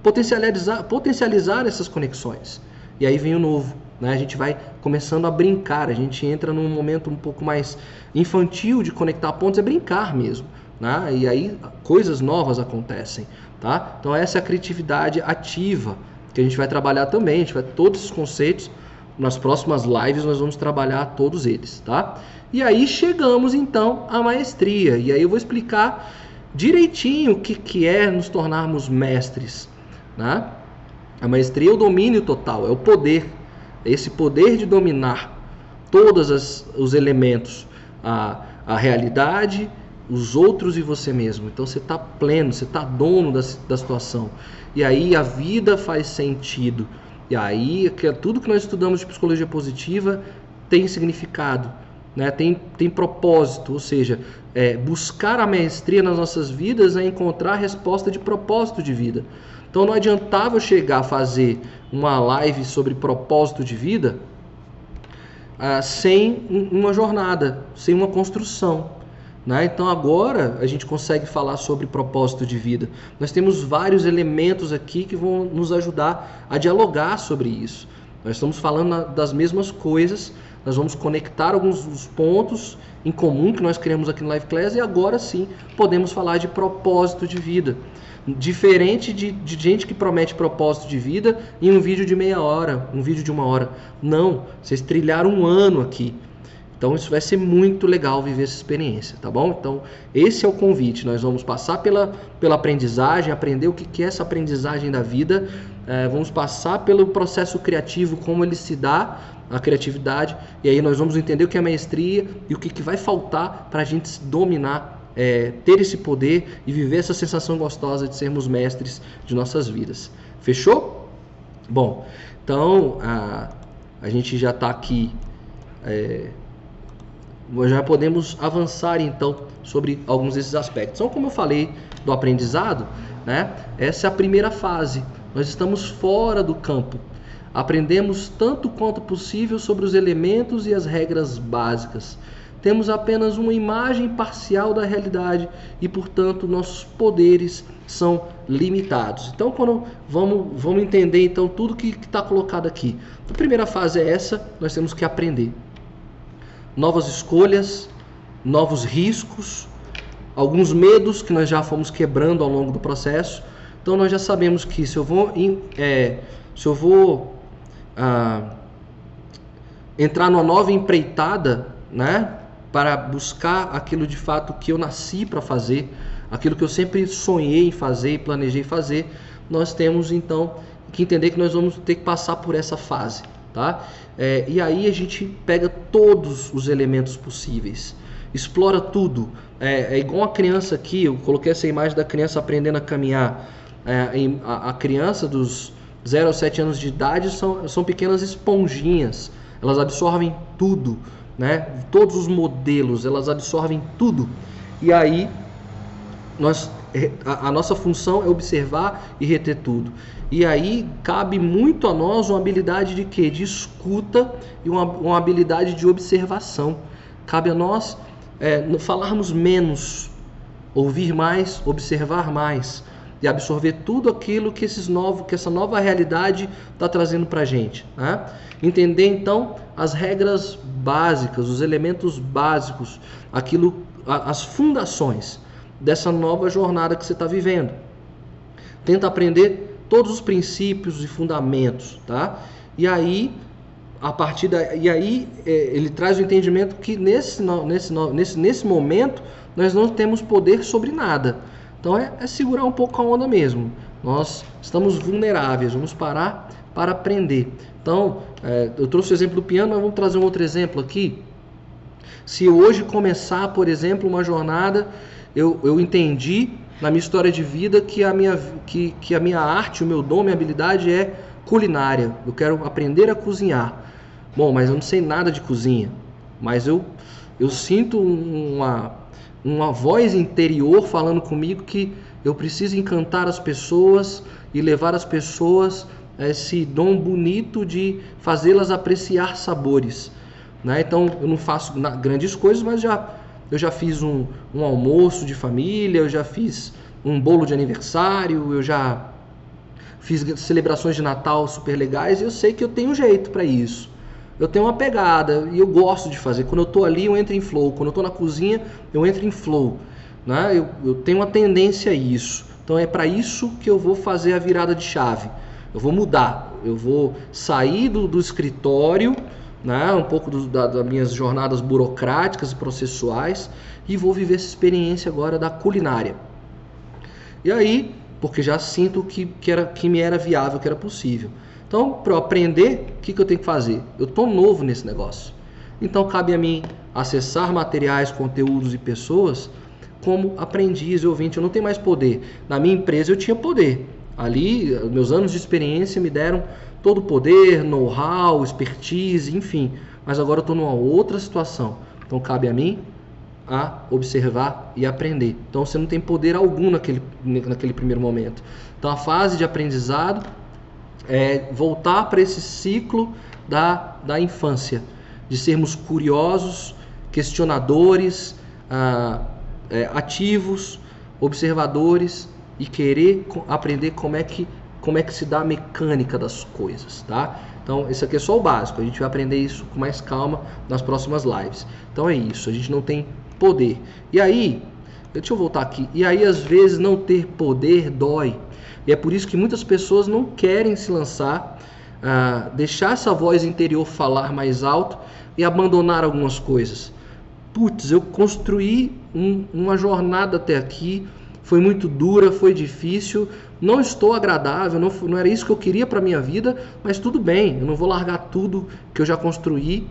potencializar, potencializar essas conexões. E aí vem o novo. Né? A gente vai começando a brincar, a gente entra num momento um pouco mais infantil de conectar pontos, é brincar mesmo. Né? E aí coisas novas acontecem. Tá? Então essa é a criatividade ativa que a gente vai trabalhar também, a gente vai todos os conceitos nas próximas lives nós vamos trabalhar todos eles, tá? E aí chegamos então à maestria. E aí eu vou explicar direitinho o que, que é nos tornarmos mestres. Né? A maestria é o domínio total, é o poder, é esse poder de dominar todos os elementos, a, a realidade, os outros e você mesmo. Então você está pleno, você está dono da, da situação. E aí a vida faz sentido. E aí que é tudo que nós estudamos de psicologia positiva tem significado né? tem, tem propósito, ou seja, é, buscar a maestria nas nossas vidas é encontrar a resposta de propósito de vida. Então não adiantava eu chegar a fazer uma live sobre propósito de vida ah, sem uma jornada, sem uma construção. Né? Então agora a gente consegue falar sobre propósito de vida. Nós temos vários elementos aqui que vão nos ajudar a dialogar sobre isso. Nós estamos falando das mesmas coisas, nós vamos conectar alguns dos pontos em comum que nós criamos aqui no Live Class e agora sim podemos falar de propósito de vida. Diferente de, de gente que promete propósito de vida em um vídeo de meia hora, um vídeo de uma hora. Não, vocês trilharam um ano aqui. Então isso vai ser muito legal viver essa experiência, tá bom? Então esse é o convite. Nós vamos passar pela, pela aprendizagem, aprender o que é essa aprendizagem da vida. É, vamos passar pelo processo criativo, como ele se dá a criatividade, e aí nós vamos entender o que é maestria e o que, que vai faltar para a gente dominar, é, ter esse poder e viver essa sensação gostosa de sermos mestres de nossas vidas. Fechou? Bom, então a, a gente já está aqui, é, já podemos avançar então sobre alguns desses aspectos. Então, como eu falei do aprendizado, né, essa é a primeira fase. Nós estamos fora do campo Aprendemos tanto quanto possível sobre os elementos e as regras básicas. Temos apenas uma imagem parcial da realidade e, portanto, nossos poderes são limitados. Então, quando vamos, vamos entender então tudo que está colocado aqui. A primeira fase é essa, nós temos que aprender. Novas escolhas, novos riscos, alguns medos que nós já fomos quebrando ao longo do processo. Então nós já sabemos que se eu vou, é, se eu vou ah, entrar numa nova empreitada, né, para buscar aquilo de fato que eu nasci para fazer, aquilo que eu sempre sonhei em fazer e planejei fazer, nós temos então que entender que nós vamos ter que passar por essa fase, tá? É, e aí a gente pega todos os elementos possíveis, explora tudo. É, é igual a criança aqui, eu coloquei essa imagem da criança aprendendo a caminhar. É, a, a criança dos 0 aos 7 anos de idade são, são pequenas esponjinhas, elas absorvem tudo né? Todos os modelos, elas absorvem tudo. E aí nós a, a, nossa função é observar e reter tudo. E aí cabe muito a nós uma habilidade de quê? De escuta e uma, uma habilidade de observação. Cabe a nós é, falarmos menos, ouvir mais, observar mais e absorver tudo aquilo que esses novos, que essa nova realidade está trazendo para a gente. Né? Entender então as regras básicas, os elementos básicos, aquilo, as fundações dessa nova jornada que você está vivendo. Tenta aprender todos os princípios e fundamentos, tá? E aí a partir da, e aí é, ele traz o entendimento que nesse, nesse, nesse, nesse momento nós não temos poder sobre nada então é, é segurar um pouco a onda mesmo. Nós estamos vulneráveis, vamos parar para aprender. Então, é, eu trouxe o exemplo do piano, mas vamos trazer um outro exemplo aqui. Se hoje começar, por exemplo, uma jornada, eu, eu entendi na minha história de vida que a minha, que, que a minha arte, o meu dom, minha habilidade é culinária. Eu quero aprender a cozinhar. Bom, mas eu não sei nada de cozinha. Mas eu, eu sinto uma, uma voz interior falando comigo que eu preciso encantar as pessoas e levar as pessoas a esse dom bonito de fazê-las apreciar sabores. Né? Então eu não faço grandes coisas, mas já eu já fiz um, um almoço de família, eu já fiz um bolo de aniversário, eu já fiz celebrações de Natal super legais e eu sei que eu tenho jeito para isso eu tenho uma pegada e eu gosto de fazer. Quando eu estou ali, eu entro em flow. Quando eu estou na cozinha, eu entro em flow. Né? Eu, eu tenho uma tendência a isso. Então é para isso que eu vou fazer a virada de chave. Eu vou mudar. Eu vou sair do, do escritório, né? um pouco do, da, das minhas jornadas burocráticas e processuais, e vou viver essa experiência agora da culinária. E aí, porque já sinto que, que, era, que me era viável, que era possível. Então, para eu aprender, o que, que eu tenho que fazer? Eu estou novo nesse negócio. Então, cabe a mim acessar materiais, conteúdos e pessoas como aprendiz e ouvinte. Eu não tenho mais poder. Na minha empresa eu tinha poder. Ali, meus anos de experiência me deram todo o poder, know-how, expertise, enfim. Mas agora eu estou numa outra situação. Então, cabe a mim a observar e aprender. Então, você não tem poder algum naquele, naquele primeiro momento. Então, a fase de aprendizado é, voltar para esse ciclo da, da infância, de sermos curiosos, questionadores, ah, é, ativos, observadores e querer aprender como é que como é que se dá a mecânica das coisas, tá? Então, esse aqui é só o básico. A gente vai aprender isso com mais calma nas próximas lives. Então é isso, a gente não tem poder. E aí, deixa eu voltar aqui. E aí às vezes não ter poder dói. E é por isso que muitas pessoas não querem se lançar, uh, deixar essa voz interior falar mais alto e abandonar algumas coisas. Putz, eu construí um, uma jornada até aqui, foi muito dura, foi difícil, não estou agradável, não, não era isso que eu queria para minha vida, mas tudo bem, eu não vou largar tudo que eu já construí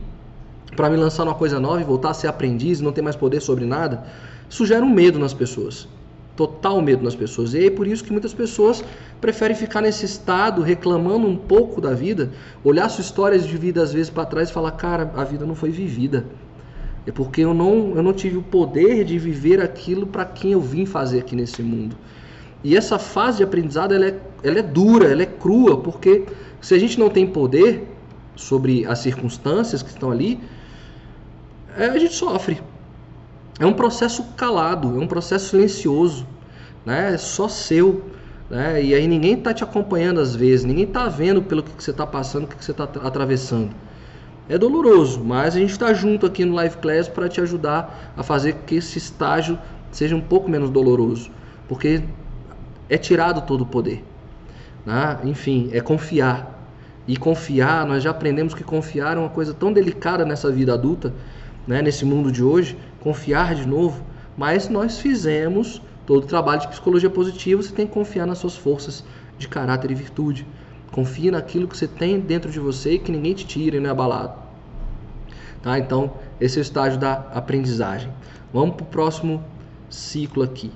para me lançar numa coisa nova e voltar a ser aprendiz não ter mais poder sobre nada. Isso gera um medo nas pessoas total medo nas pessoas. E é por isso que muitas pessoas preferem ficar nesse estado, reclamando um pouco da vida, olhar suas histórias de vida às vezes para trás e falar: "Cara, a vida não foi vivida". É porque eu não, eu não tive o poder de viver aquilo para quem eu vim fazer aqui nesse mundo. E essa fase de aprendizado ela é, ela é dura, ela é crua, porque se a gente não tem poder sobre as circunstâncias que estão ali, é, a gente sofre. É um processo calado, é um processo silencioso, né? É só seu. Né? E aí ninguém está te acompanhando às vezes, ninguém está vendo pelo que, que você está passando, o que, que você está atravessando. É doloroso, mas a gente está junto aqui no Live Class para te ajudar a fazer que esse estágio seja um pouco menos doloroso, porque é tirado todo o poder. Né? Enfim, é confiar. E confiar, nós já aprendemos que confiar é uma coisa tão delicada nessa vida adulta, né? nesse mundo de hoje. Confiar de novo, mas nós fizemos todo o trabalho de psicologia positiva. Você tem que confiar nas suas forças de caráter e virtude. Confie naquilo que você tem dentro de você e que ninguém te tire, não é abalado. Tá? Então, esse é o estágio da aprendizagem. Vamos para o próximo ciclo aqui.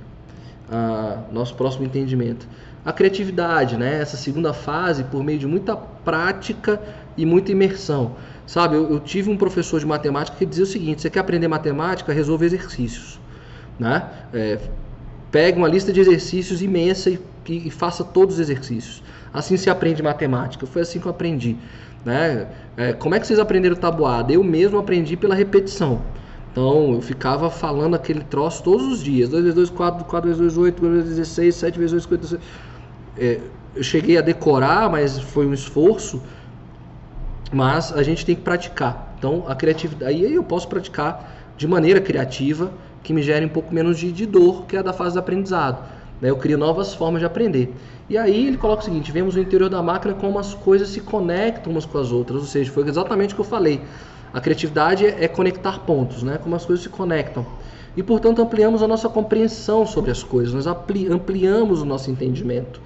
Uh, nosso próximo entendimento. A criatividade, né? essa segunda fase, por meio de muita prática e muita imersão. Sabe, eu, eu tive um professor de matemática que dizia o seguinte: você quer aprender matemática, resolve exercícios. Né? É, pegue uma lista de exercícios imensa e, e, e faça todos os exercícios. Assim se aprende matemática. Foi assim que eu aprendi. Né? É, como é que vocês aprenderam tabuada? Eu mesmo aprendi pela repetição. Então eu ficava falando aquele troço todos os dias. 2 vezes 2, 4, 4 vezes 2, 8, 2 vezes 16, 7 vezes 2, 56. É, eu cheguei a decorar, mas foi um esforço. Mas a gente tem que praticar. Então a criatividade. Aí eu posso praticar de maneira criativa, que me gere um pouco menos de, de dor, que é a da fase do aprendizado. Né? Eu crio novas formas de aprender. E aí ele coloca o seguinte: vemos o interior da máquina como as coisas se conectam umas com as outras, ou seja, foi exatamente o que eu falei. A criatividade é conectar pontos, né? como as coisas se conectam. E portanto ampliamos a nossa compreensão sobre as coisas, nós ampliamos o nosso entendimento.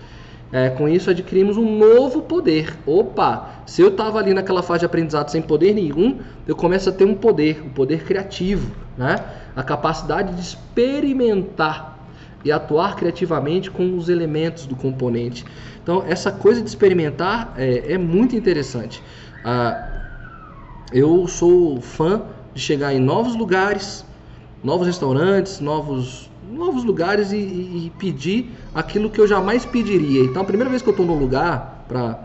É, com isso adquirimos um novo poder. Opa, se eu estava ali naquela fase de aprendizado sem poder nenhum, eu começo a ter um poder, o um poder criativo, né? a capacidade de experimentar e atuar criativamente com os elementos do componente. Então, essa coisa de experimentar é, é muito interessante. Ah, eu sou fã de chegar em novos lugares, novos restaurantes, novos, novos lugares e, e, pedir aquilo que eu jamais pediria. Então, a primeira vez que eu estou num lugar para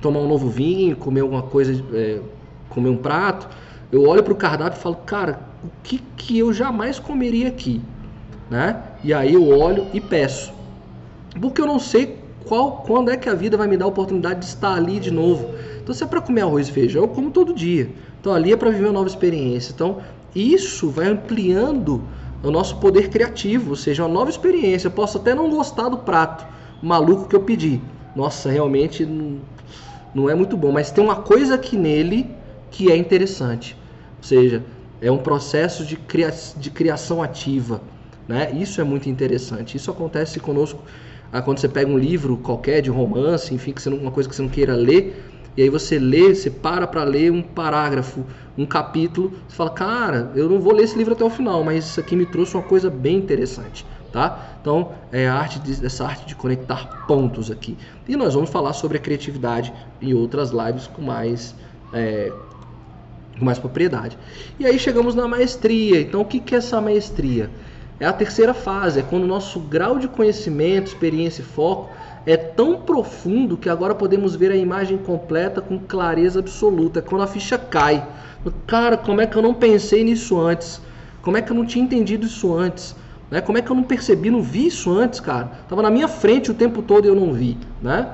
tomar um novo vinho, comer alguma coisa, é, comer um prato, eu olho para o cardápio e falo, cara, o que, que eu jamais comeria aqui? né? E aí eu olho e peço. Porque eu não sei qual, quando é que a vida vai me dar a oportunidade de estar ali de novo. Então, se é para comer arroz e feijão, eu como todo dia. Então, ali é para viver uma nova experiência. Então, isso vai ampliando o nosso poder criativo, ou seja, uma nova experiência. Eu posso até não gostar do prato maluco que eu pedi. Nossa, realmente não, não é muito bom, mas tem uma coisa aqui nele que é interessante. Ou seja, é um processo de, cria de criação ativa. Né? Isso é muito interessante. Isso acontece conosco ah, quando você pega um livro qualquer de romance, enfim, que você não, uma coisa que você não queira ler, e aí você lê, você para para ler um parágrafo, um capítulo, você fala, cara, eu não vou ler esse livro até o final, mas isso aqui me trouxe uma coisa bem interessante. Tá? Então, é a arte de, essa arte de conectar pontos aqui. E nós vamos falar sobre a criatividade em outras lives com mais, é, com mais propriedade. E aí chegamos na maestria. Então, o que, que é essa maestria? É a terceira fase, é quando o nosso grau de conhecimento, experiência e foco é tão profundo que agora podemos ver a imagem completa com clareza absoluta. É quando a ficha cai. Cara, como é que eu não pensei nisso antes? Como é que eu não tinha entendido isso antes? Né? Como é que eu não percebi, não vi isso antes, cara? Tava na minha frente o tempo todo e eu não vi, né?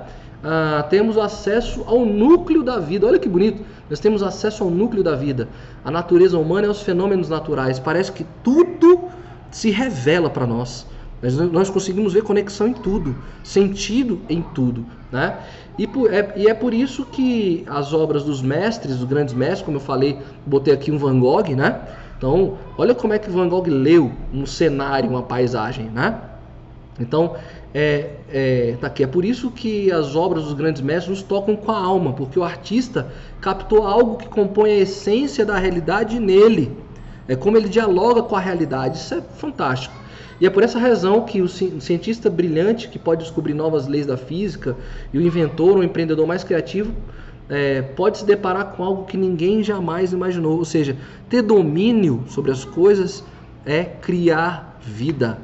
Ah, temos acesso ao núcleo da vida. Olha que bonito. Nós temos acesso ao núcleo da vida. A natureza humana e os fenômenos naturais. Parece que tudo se revela para nós. Nós conseguimos ver conexão em tudo, sentido em tudo. Né? E, por, é, e é por isso que as obras dos mestres, dos grandes mestres, como eu falei, botei aqui um Van Gogh, né? Então, olha como é que Van Gogh leu um cenário, uma paisagem, né? Então, é, é, tá aqui. é por isso que as obras dos grandes mestres nos tocam com a alma, porque o artista captou algo que compõe a essência da realidade nele. É como ele dialoga com a realidade. Isso é fantástico. E é por essa razão que o cientista brilhante que pode descobrir novas leis da física e o inventor, o empreendedor mais criativo, é, pode se deparar com algo que ninguém jamais imaginou. Ou seja, ter domínio sobre as coisas é criar vida.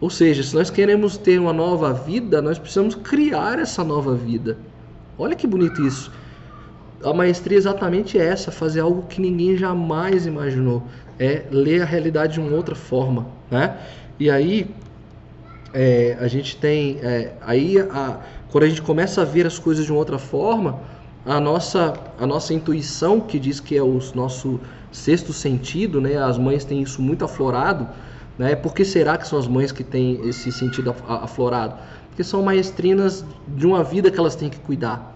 Ou seja, se nós queremos ter uma nova vida, nós precisamos criar essa nova vida. Olha que bonito isso. a maestria é exatamente essa, fazer algo que ninguém jamais imaginou, é ler a realidade de uma outra forma, né? E aí é, a gente tem, é, aí a, quando a gente começa a ver as coisas de uma outra forma, a nossa, a nossa intuição, que diz que é o nosso sexto sentido, né? As mães têm isso muito aflorado, né? Por que será que são as mães que têm esse sentido aflorado? Porque são maestrinas de uma vida que elas têm que cuidar.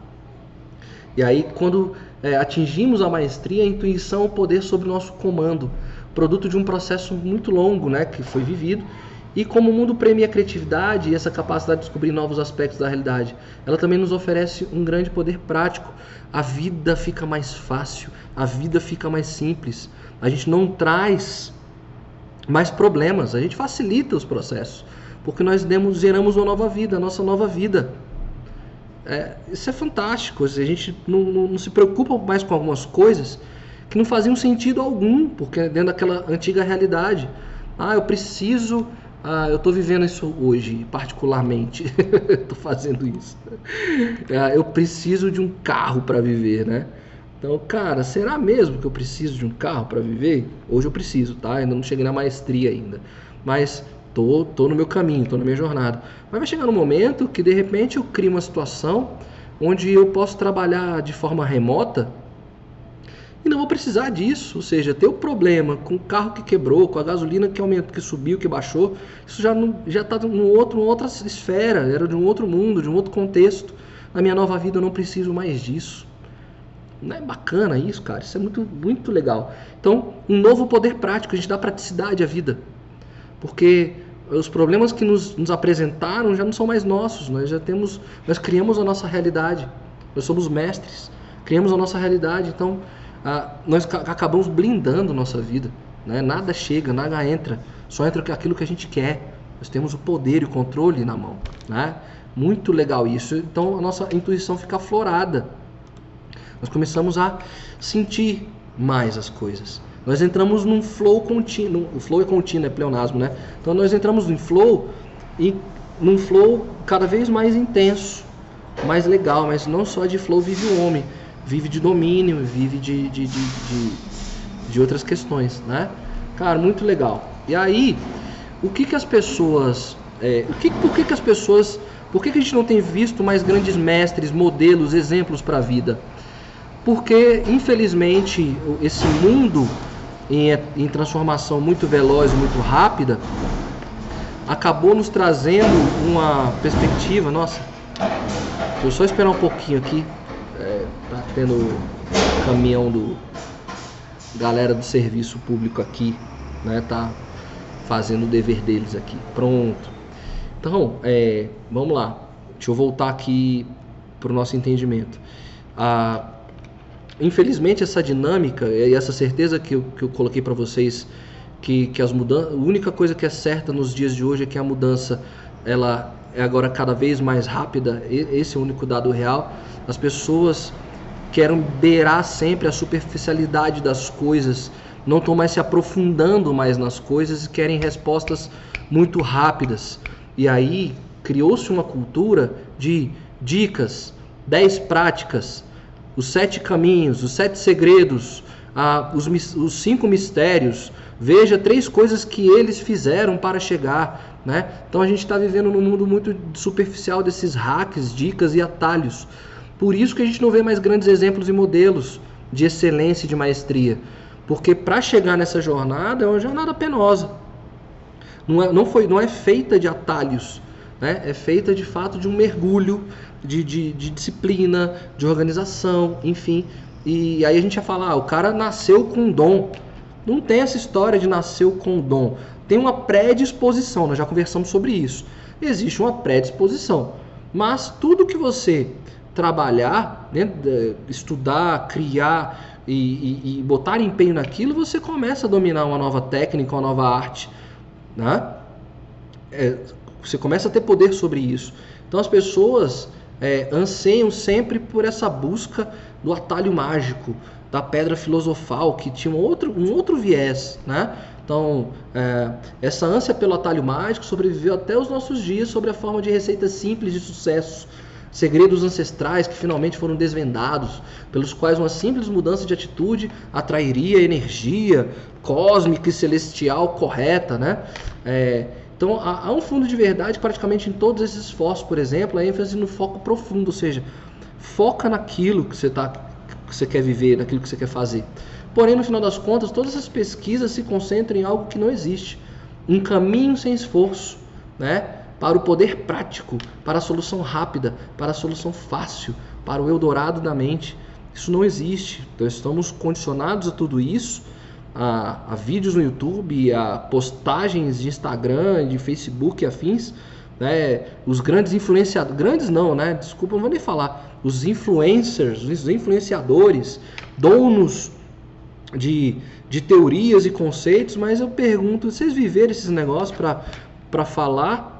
E aí, quando é, atingimos a maestria, a intuição é o poder sobre o nosso comando, produto de um processo muito longo, né? Que foi vivido. E como o mundo premia a criatividade e essa capacidade de descobrir novos aspectos da realidade, ela também nos oferece um grande poder prático. A vida fica mais fácil, a vida fica mais simples. A gente não traz mais problemas, a gente facilita os processos, porque nós demos, geramos uma nova vida, a nossa nova vida. É, isso é fantástico, a gente não, não, não, se preocupa mais com algumas coisas que não faziam sentido algum, porque é dentro daquela antiga realidade. Ah, eu preciso, ah, eu estou vivendo isso hoje, particularmente, estou fazendo isso. É, eu preciso de um carro para viver, né? Então, cara, será mesmo que eu preciso de um carro para viver? Hoje eu preciso, tá? Ainda não cheguei na maestria ainda. Mas tô, tô no meu caminho, tô na minha jornada. Mas vai chegar um momento que de repente eu crio uma situação onde eu posso trabalhar de forma remota e não vou precisar disso. Ou seja, ter o problema com o carro que quebrou, com a gasolina que aumentou, que subiu, que baixou, isso já não, já está num outro, numa outra esfera, era de um outro mundo, de um outro contexto. Na minha nova vida eu não preciso mais disso. Não é bacana isso, cara? Isso é muito, muito legal. Então, um novo poder prático, a gente dá praticidade à vida. Porque os problemas que nos, nos apresentaram já não são mais nossos, nós já temos, nós criamos a nossa realidade. Nós somos mestres, criamos a nossa realidade, então ah, nós acabamos blindando nossa vida. Né? Nada chega, nada entra, só entra aquilo que a gente quer. Nós temos o poder e o controle na mão. Né? Muito legal isso. Então a nossa intuição fica aflorada. Nós começamos a sentir mais as coisas. Nós entramos num flow contínuo. O flow é contínuo, é pleonasmo, né? Então nós entramos em flow e num flow cada vez mais intenso, mais legal, mas não só de flow vive o homem, vive de domínio, vive de, de, de, de, de outras questões, né? Cara, muito legal. E aí, o que que as pessoas, é, o que, por que que as pessoas, por que que a gente não tem visto mais grandes mestres, modelos, exemplos para a vida? porque infelizmente esse mundo em, em, transformação muito veloz e muito rápida acabou nos trazendo uma perspectiva. Nossa, vou só esperar um pouquinho aqui. Tendo caminhão do galera do serviço público aqui, né? Tá fazendo o dever deles aqui. Pronto. Então, é, vamos lá. Deixa eu voltar aqui para o nosso entendimento. A infelizmente essa dinâmica e essa certeza que eu, que eu coloquei para vocês que, que as mudanças, a única coisa que é certa nos dias de hoje é que a mudança ela é agora cada vez mais rápida. Esse é o único dado real. As pessoas querem beirar sempre a superficialidade das coisas, não estão mais se aprofundando mais nas coisas e querem respostas muito rápidas. E aí criou-se uma cultura de dicas, 10 práticas, os sete caminhos, os sete segredos, ah, os, os cinco mistérios. Veja três coisas que eles fizeram para chegar. Né? Então a gente está vivendo num mundo muito superficial desses hacks, dicas e atalhos. Por isso que a gente não vê mais grandes exemplos e modelos de excelência e de maestria. Porque para chegar nessa jornada é uma jornada penosa. Não é, não foi, não é feita de atalhos, né? é feita de fato de um mergulho de, de, de disciplina, de organização, enfim. E aí a gente ia falar, ah, o cara nasceu com dom. Não tem essa história de nasceu com dom. Tem uma predisposição, nós já conversamos sobre isso. Existe uma predisposição. Mas tudo que você trabalhar, né, estudar, criar e, e, e, botar empenho naquilo, você começa a dominar uma nova técnica, uma nova arte. Né? É, você começa a ter poder sobre isso. Então as pessoas é, anseiam sempre por essa busca do atalho mágico, da pedra filosofal, que tinha um outro, um outro viés, né? Então, é, essa ânsia pelo atalho mágico sobreviveu até os nossos dias sobre a forma de receitas simples de sucesso. Segredos ancestrais que finalmente foram desvendados, pelos quais uma simples mudança de atitude atrairia energia cósmica e celestial correta, né? É, então há, há, um fundo de verdade praticamente em todos esses esforços, por exemplo, a ênfase no foco profundo, ou seja, foca naquilo que você, tá, que você quer viver, naquilo que você quer fazer. Porém, no final das contas, todas essas pesquisas se concentram em algo que não existe, um caminho sem esforço, né? Para o poder prático, para a solução rápida, para a solução fácil, para o Eldorado da mente. Isso não existe. Então estamos condicionados a tudo isso, a, a vídeos no YouTube, a postagens de Instagram, de Facebook e afins. Né? Os grandes influenciadores, grandes não, né? Desculpa, não vou nem falar. Os influencers, os influenciadores, donos de, de teorias e conceitos, mas eu pergunto, vocês viveram esses negócios para falar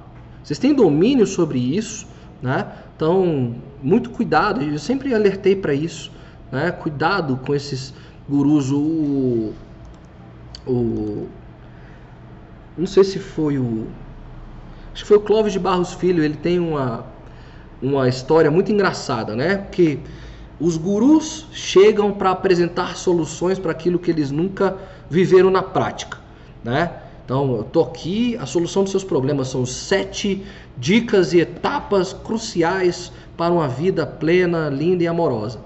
vocês têm domínio sobre isso, né? Então, muito cuidado. Eu sempre alertei para isso, né? Cuidado com esses gurus. O, o, não sei se foi o, acho que foi o Clóvis de Barros Filho. Ele tem uma uma história muito engraçada, né? Porque os gurus chegam para apresentar soluções para aquilo que eles nunca viveram na prática, né? Então, eu tô aqui, a solução dos seus problemas são sete dicas e etapas cruciais para uma vida plena, linda e amorosa.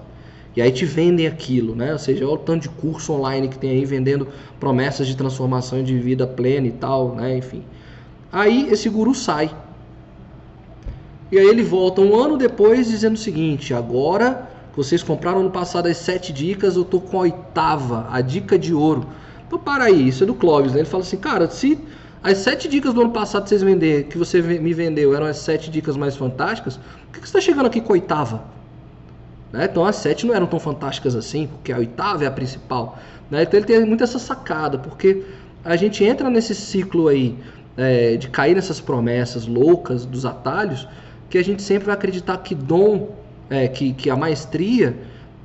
E aí te vendem aquilo, né? Ou seja, olha o tanto de curso online que tem aí vendendo promessas de transformação de vida plena e tal, né? Enfim. Aí esse guru sai. E aí ele volta um ano depois dizendo o seguinte: agora vocês compraram no passado as sete dicas, eu tô com a oitava, a dica de ouro então para aí, isso é do Clóvis, né? Ele fala assim, cara, se as sete dicas do ano passado que vocês vender, que você me vendeu eram as sete dicas mais fantásticas, por que, você está chegando aqui com a oitava? Né? Então as sete não eram tão fantásticas assim, porque a oitava é a principal. Né? Então ele tem muito essa sacada, porque a gente entra nesse ciclo aí é, de cair nessas promessas loucas dos atalhos, que a gente sempre vai acreditar que dom, é, que, que a maestria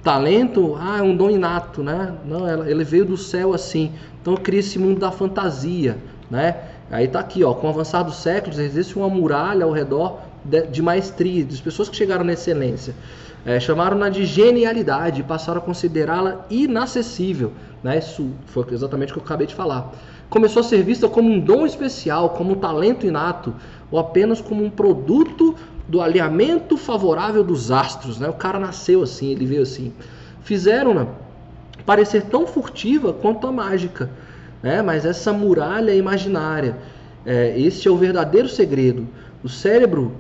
talento, ah, é um dom inato, né? Não, ele veio do céu assim. Então cria esse mundo da fantasia, né? Aí tá aqui, ó, com o avançar dos séculos existe uma muralha ao redor de, de maestria, das pessoas que chegaram na excelência. É, chamaram-na de genialidade e passaram a considerá-la inacessível. Né? Isso foi exatamente o que eu acabei de falar. Começou a ser vista como um dom especial, como um talento inato, ou apenas como um produto do alinhamento favorável dos astros. Né? O cara nasceu assim, ele veio assim. Fizeram-na parecer tão furtiva quanto a mágica. Né? Mas essa muralha é imaginária. É, esse é o verdadeiro segredo. O cérebro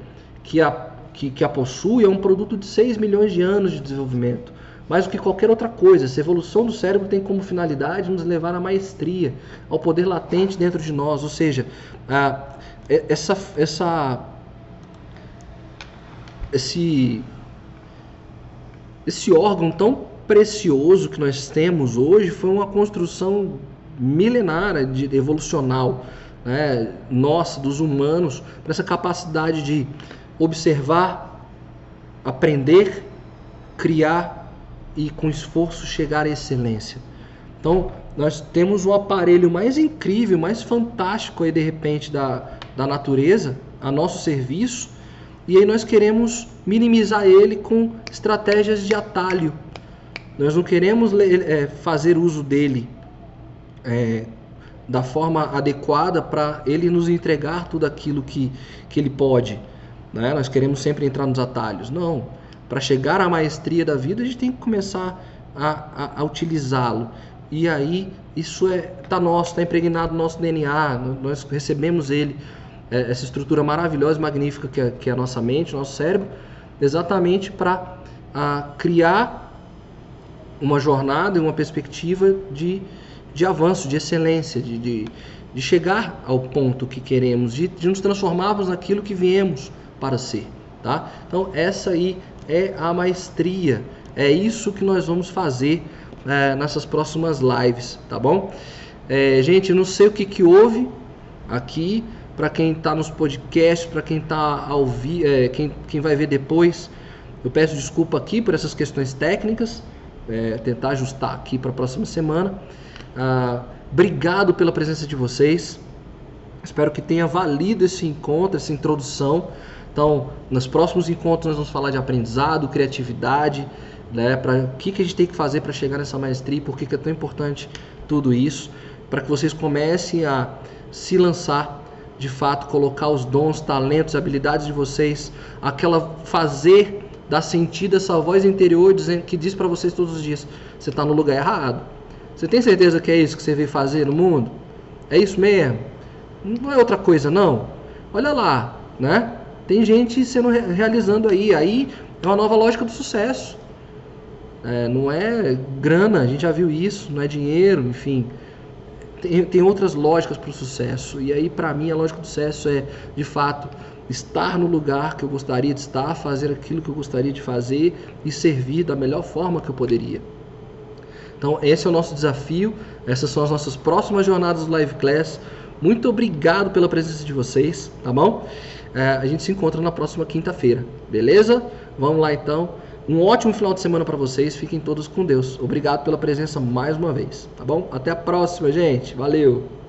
que a, que, que a possui é um produto de 6 milhões de anos de desenvolvimento. Mais do que qualquer outra coisa, essa evolução do cérebro tem como finalidade nos levar à maestria, ao poder latente dentro de nós. Ou seja, a, essa, essa esse esse órgão tão precioso que nós temos hoje foi uma construção milenária de evolucional né, nossa dos humanos para essa capacidade de observar aprender criar e com esforço chegar à excelência. Então nós temos o aparelho mais incrível mais fantástico aí de repente da, da natureza a nosso serviço e aí nós queremos minimizar ele com estratégias de atalho. Nós não queremos é, fazer uso dele é, da forma adequada para ele nos entregar tudo aquilo que, que ele pode. Né? Nós queremos sempre entrar nos atalhos. Não. Para chegar à maestria da vida, a gente tem que começar a, a, a utilizá-lo. E aí, isso é tá nosso, está impregnado no nosso DNA, nós recebemos ele essa estrutura maravilhosa e magnífica que é, que é a nossa mente, o nosso cérebro, exatamente para criar uma jornada e uma perspectiva de, de avanço, de excelência, de, de, de chegar ao ponto que queremos, de, de nos transformarmos naquilo que viemos para ser. Tá? Então, essa aí é a maestria, é isso que nós vamos fazer é, nessas próximas lives, tá bom? É, gente, não sei o que, que houve aqui, para quem está nos podcasts, para quem está ao vi é, quem, quem vai ver depois. Eu peço desculpa aqui por essas questões técnicas, é, tentar ajustar aqui para a próxima semana. Ah, obrigado pela presença de vocês. Espero que tenha valido esse encontro, essa introdução. Então, nos próximos encontros nós vamos falar de aprendizado, criatividade, né, para o que, que a gente tem que fazer para chegar nessa maestria, por que, que é tão importante tudo isso, para que vocês comecem a se lançar de fato, colocar os dons, talentos, habilidades de vocês, aquela fazer dar sentido essa voz interior dizendo que diz para vocês todos os dias, você está no lugar errado. Você tem certeza que é isso que você veio fazer no mundo? É isso mesmo? Não é outra coisa não. Olha lá, né? Tem gente sendo realizando aí, aí é uma nova lógica do sucesso. É, não é grana, a gente já viu isso, não é dinheiro, enfim. Tem, tem outras lógicas para o sucesso. E aí, para mim, a lógica do sucesso é, de fato, estar no lugar que eu gostaria de estar, fazer aquilo que eu gostaria de fazer e servir da melhor forma que eu poderia. Então, esse é o nosso desafio. Essas são as nossas próximas jornadas do Live Class. Muito obrigado pela presença de vocês, tá bom? É, a gente se encontra na próxima quinta-feira, beleza? Vamos lá então. Um ótimo final de semana para vocês. Fiquem todos com Deus. Obrigado pela presença mais uma vez, tá bom? Até a próxima, gente. Valeu.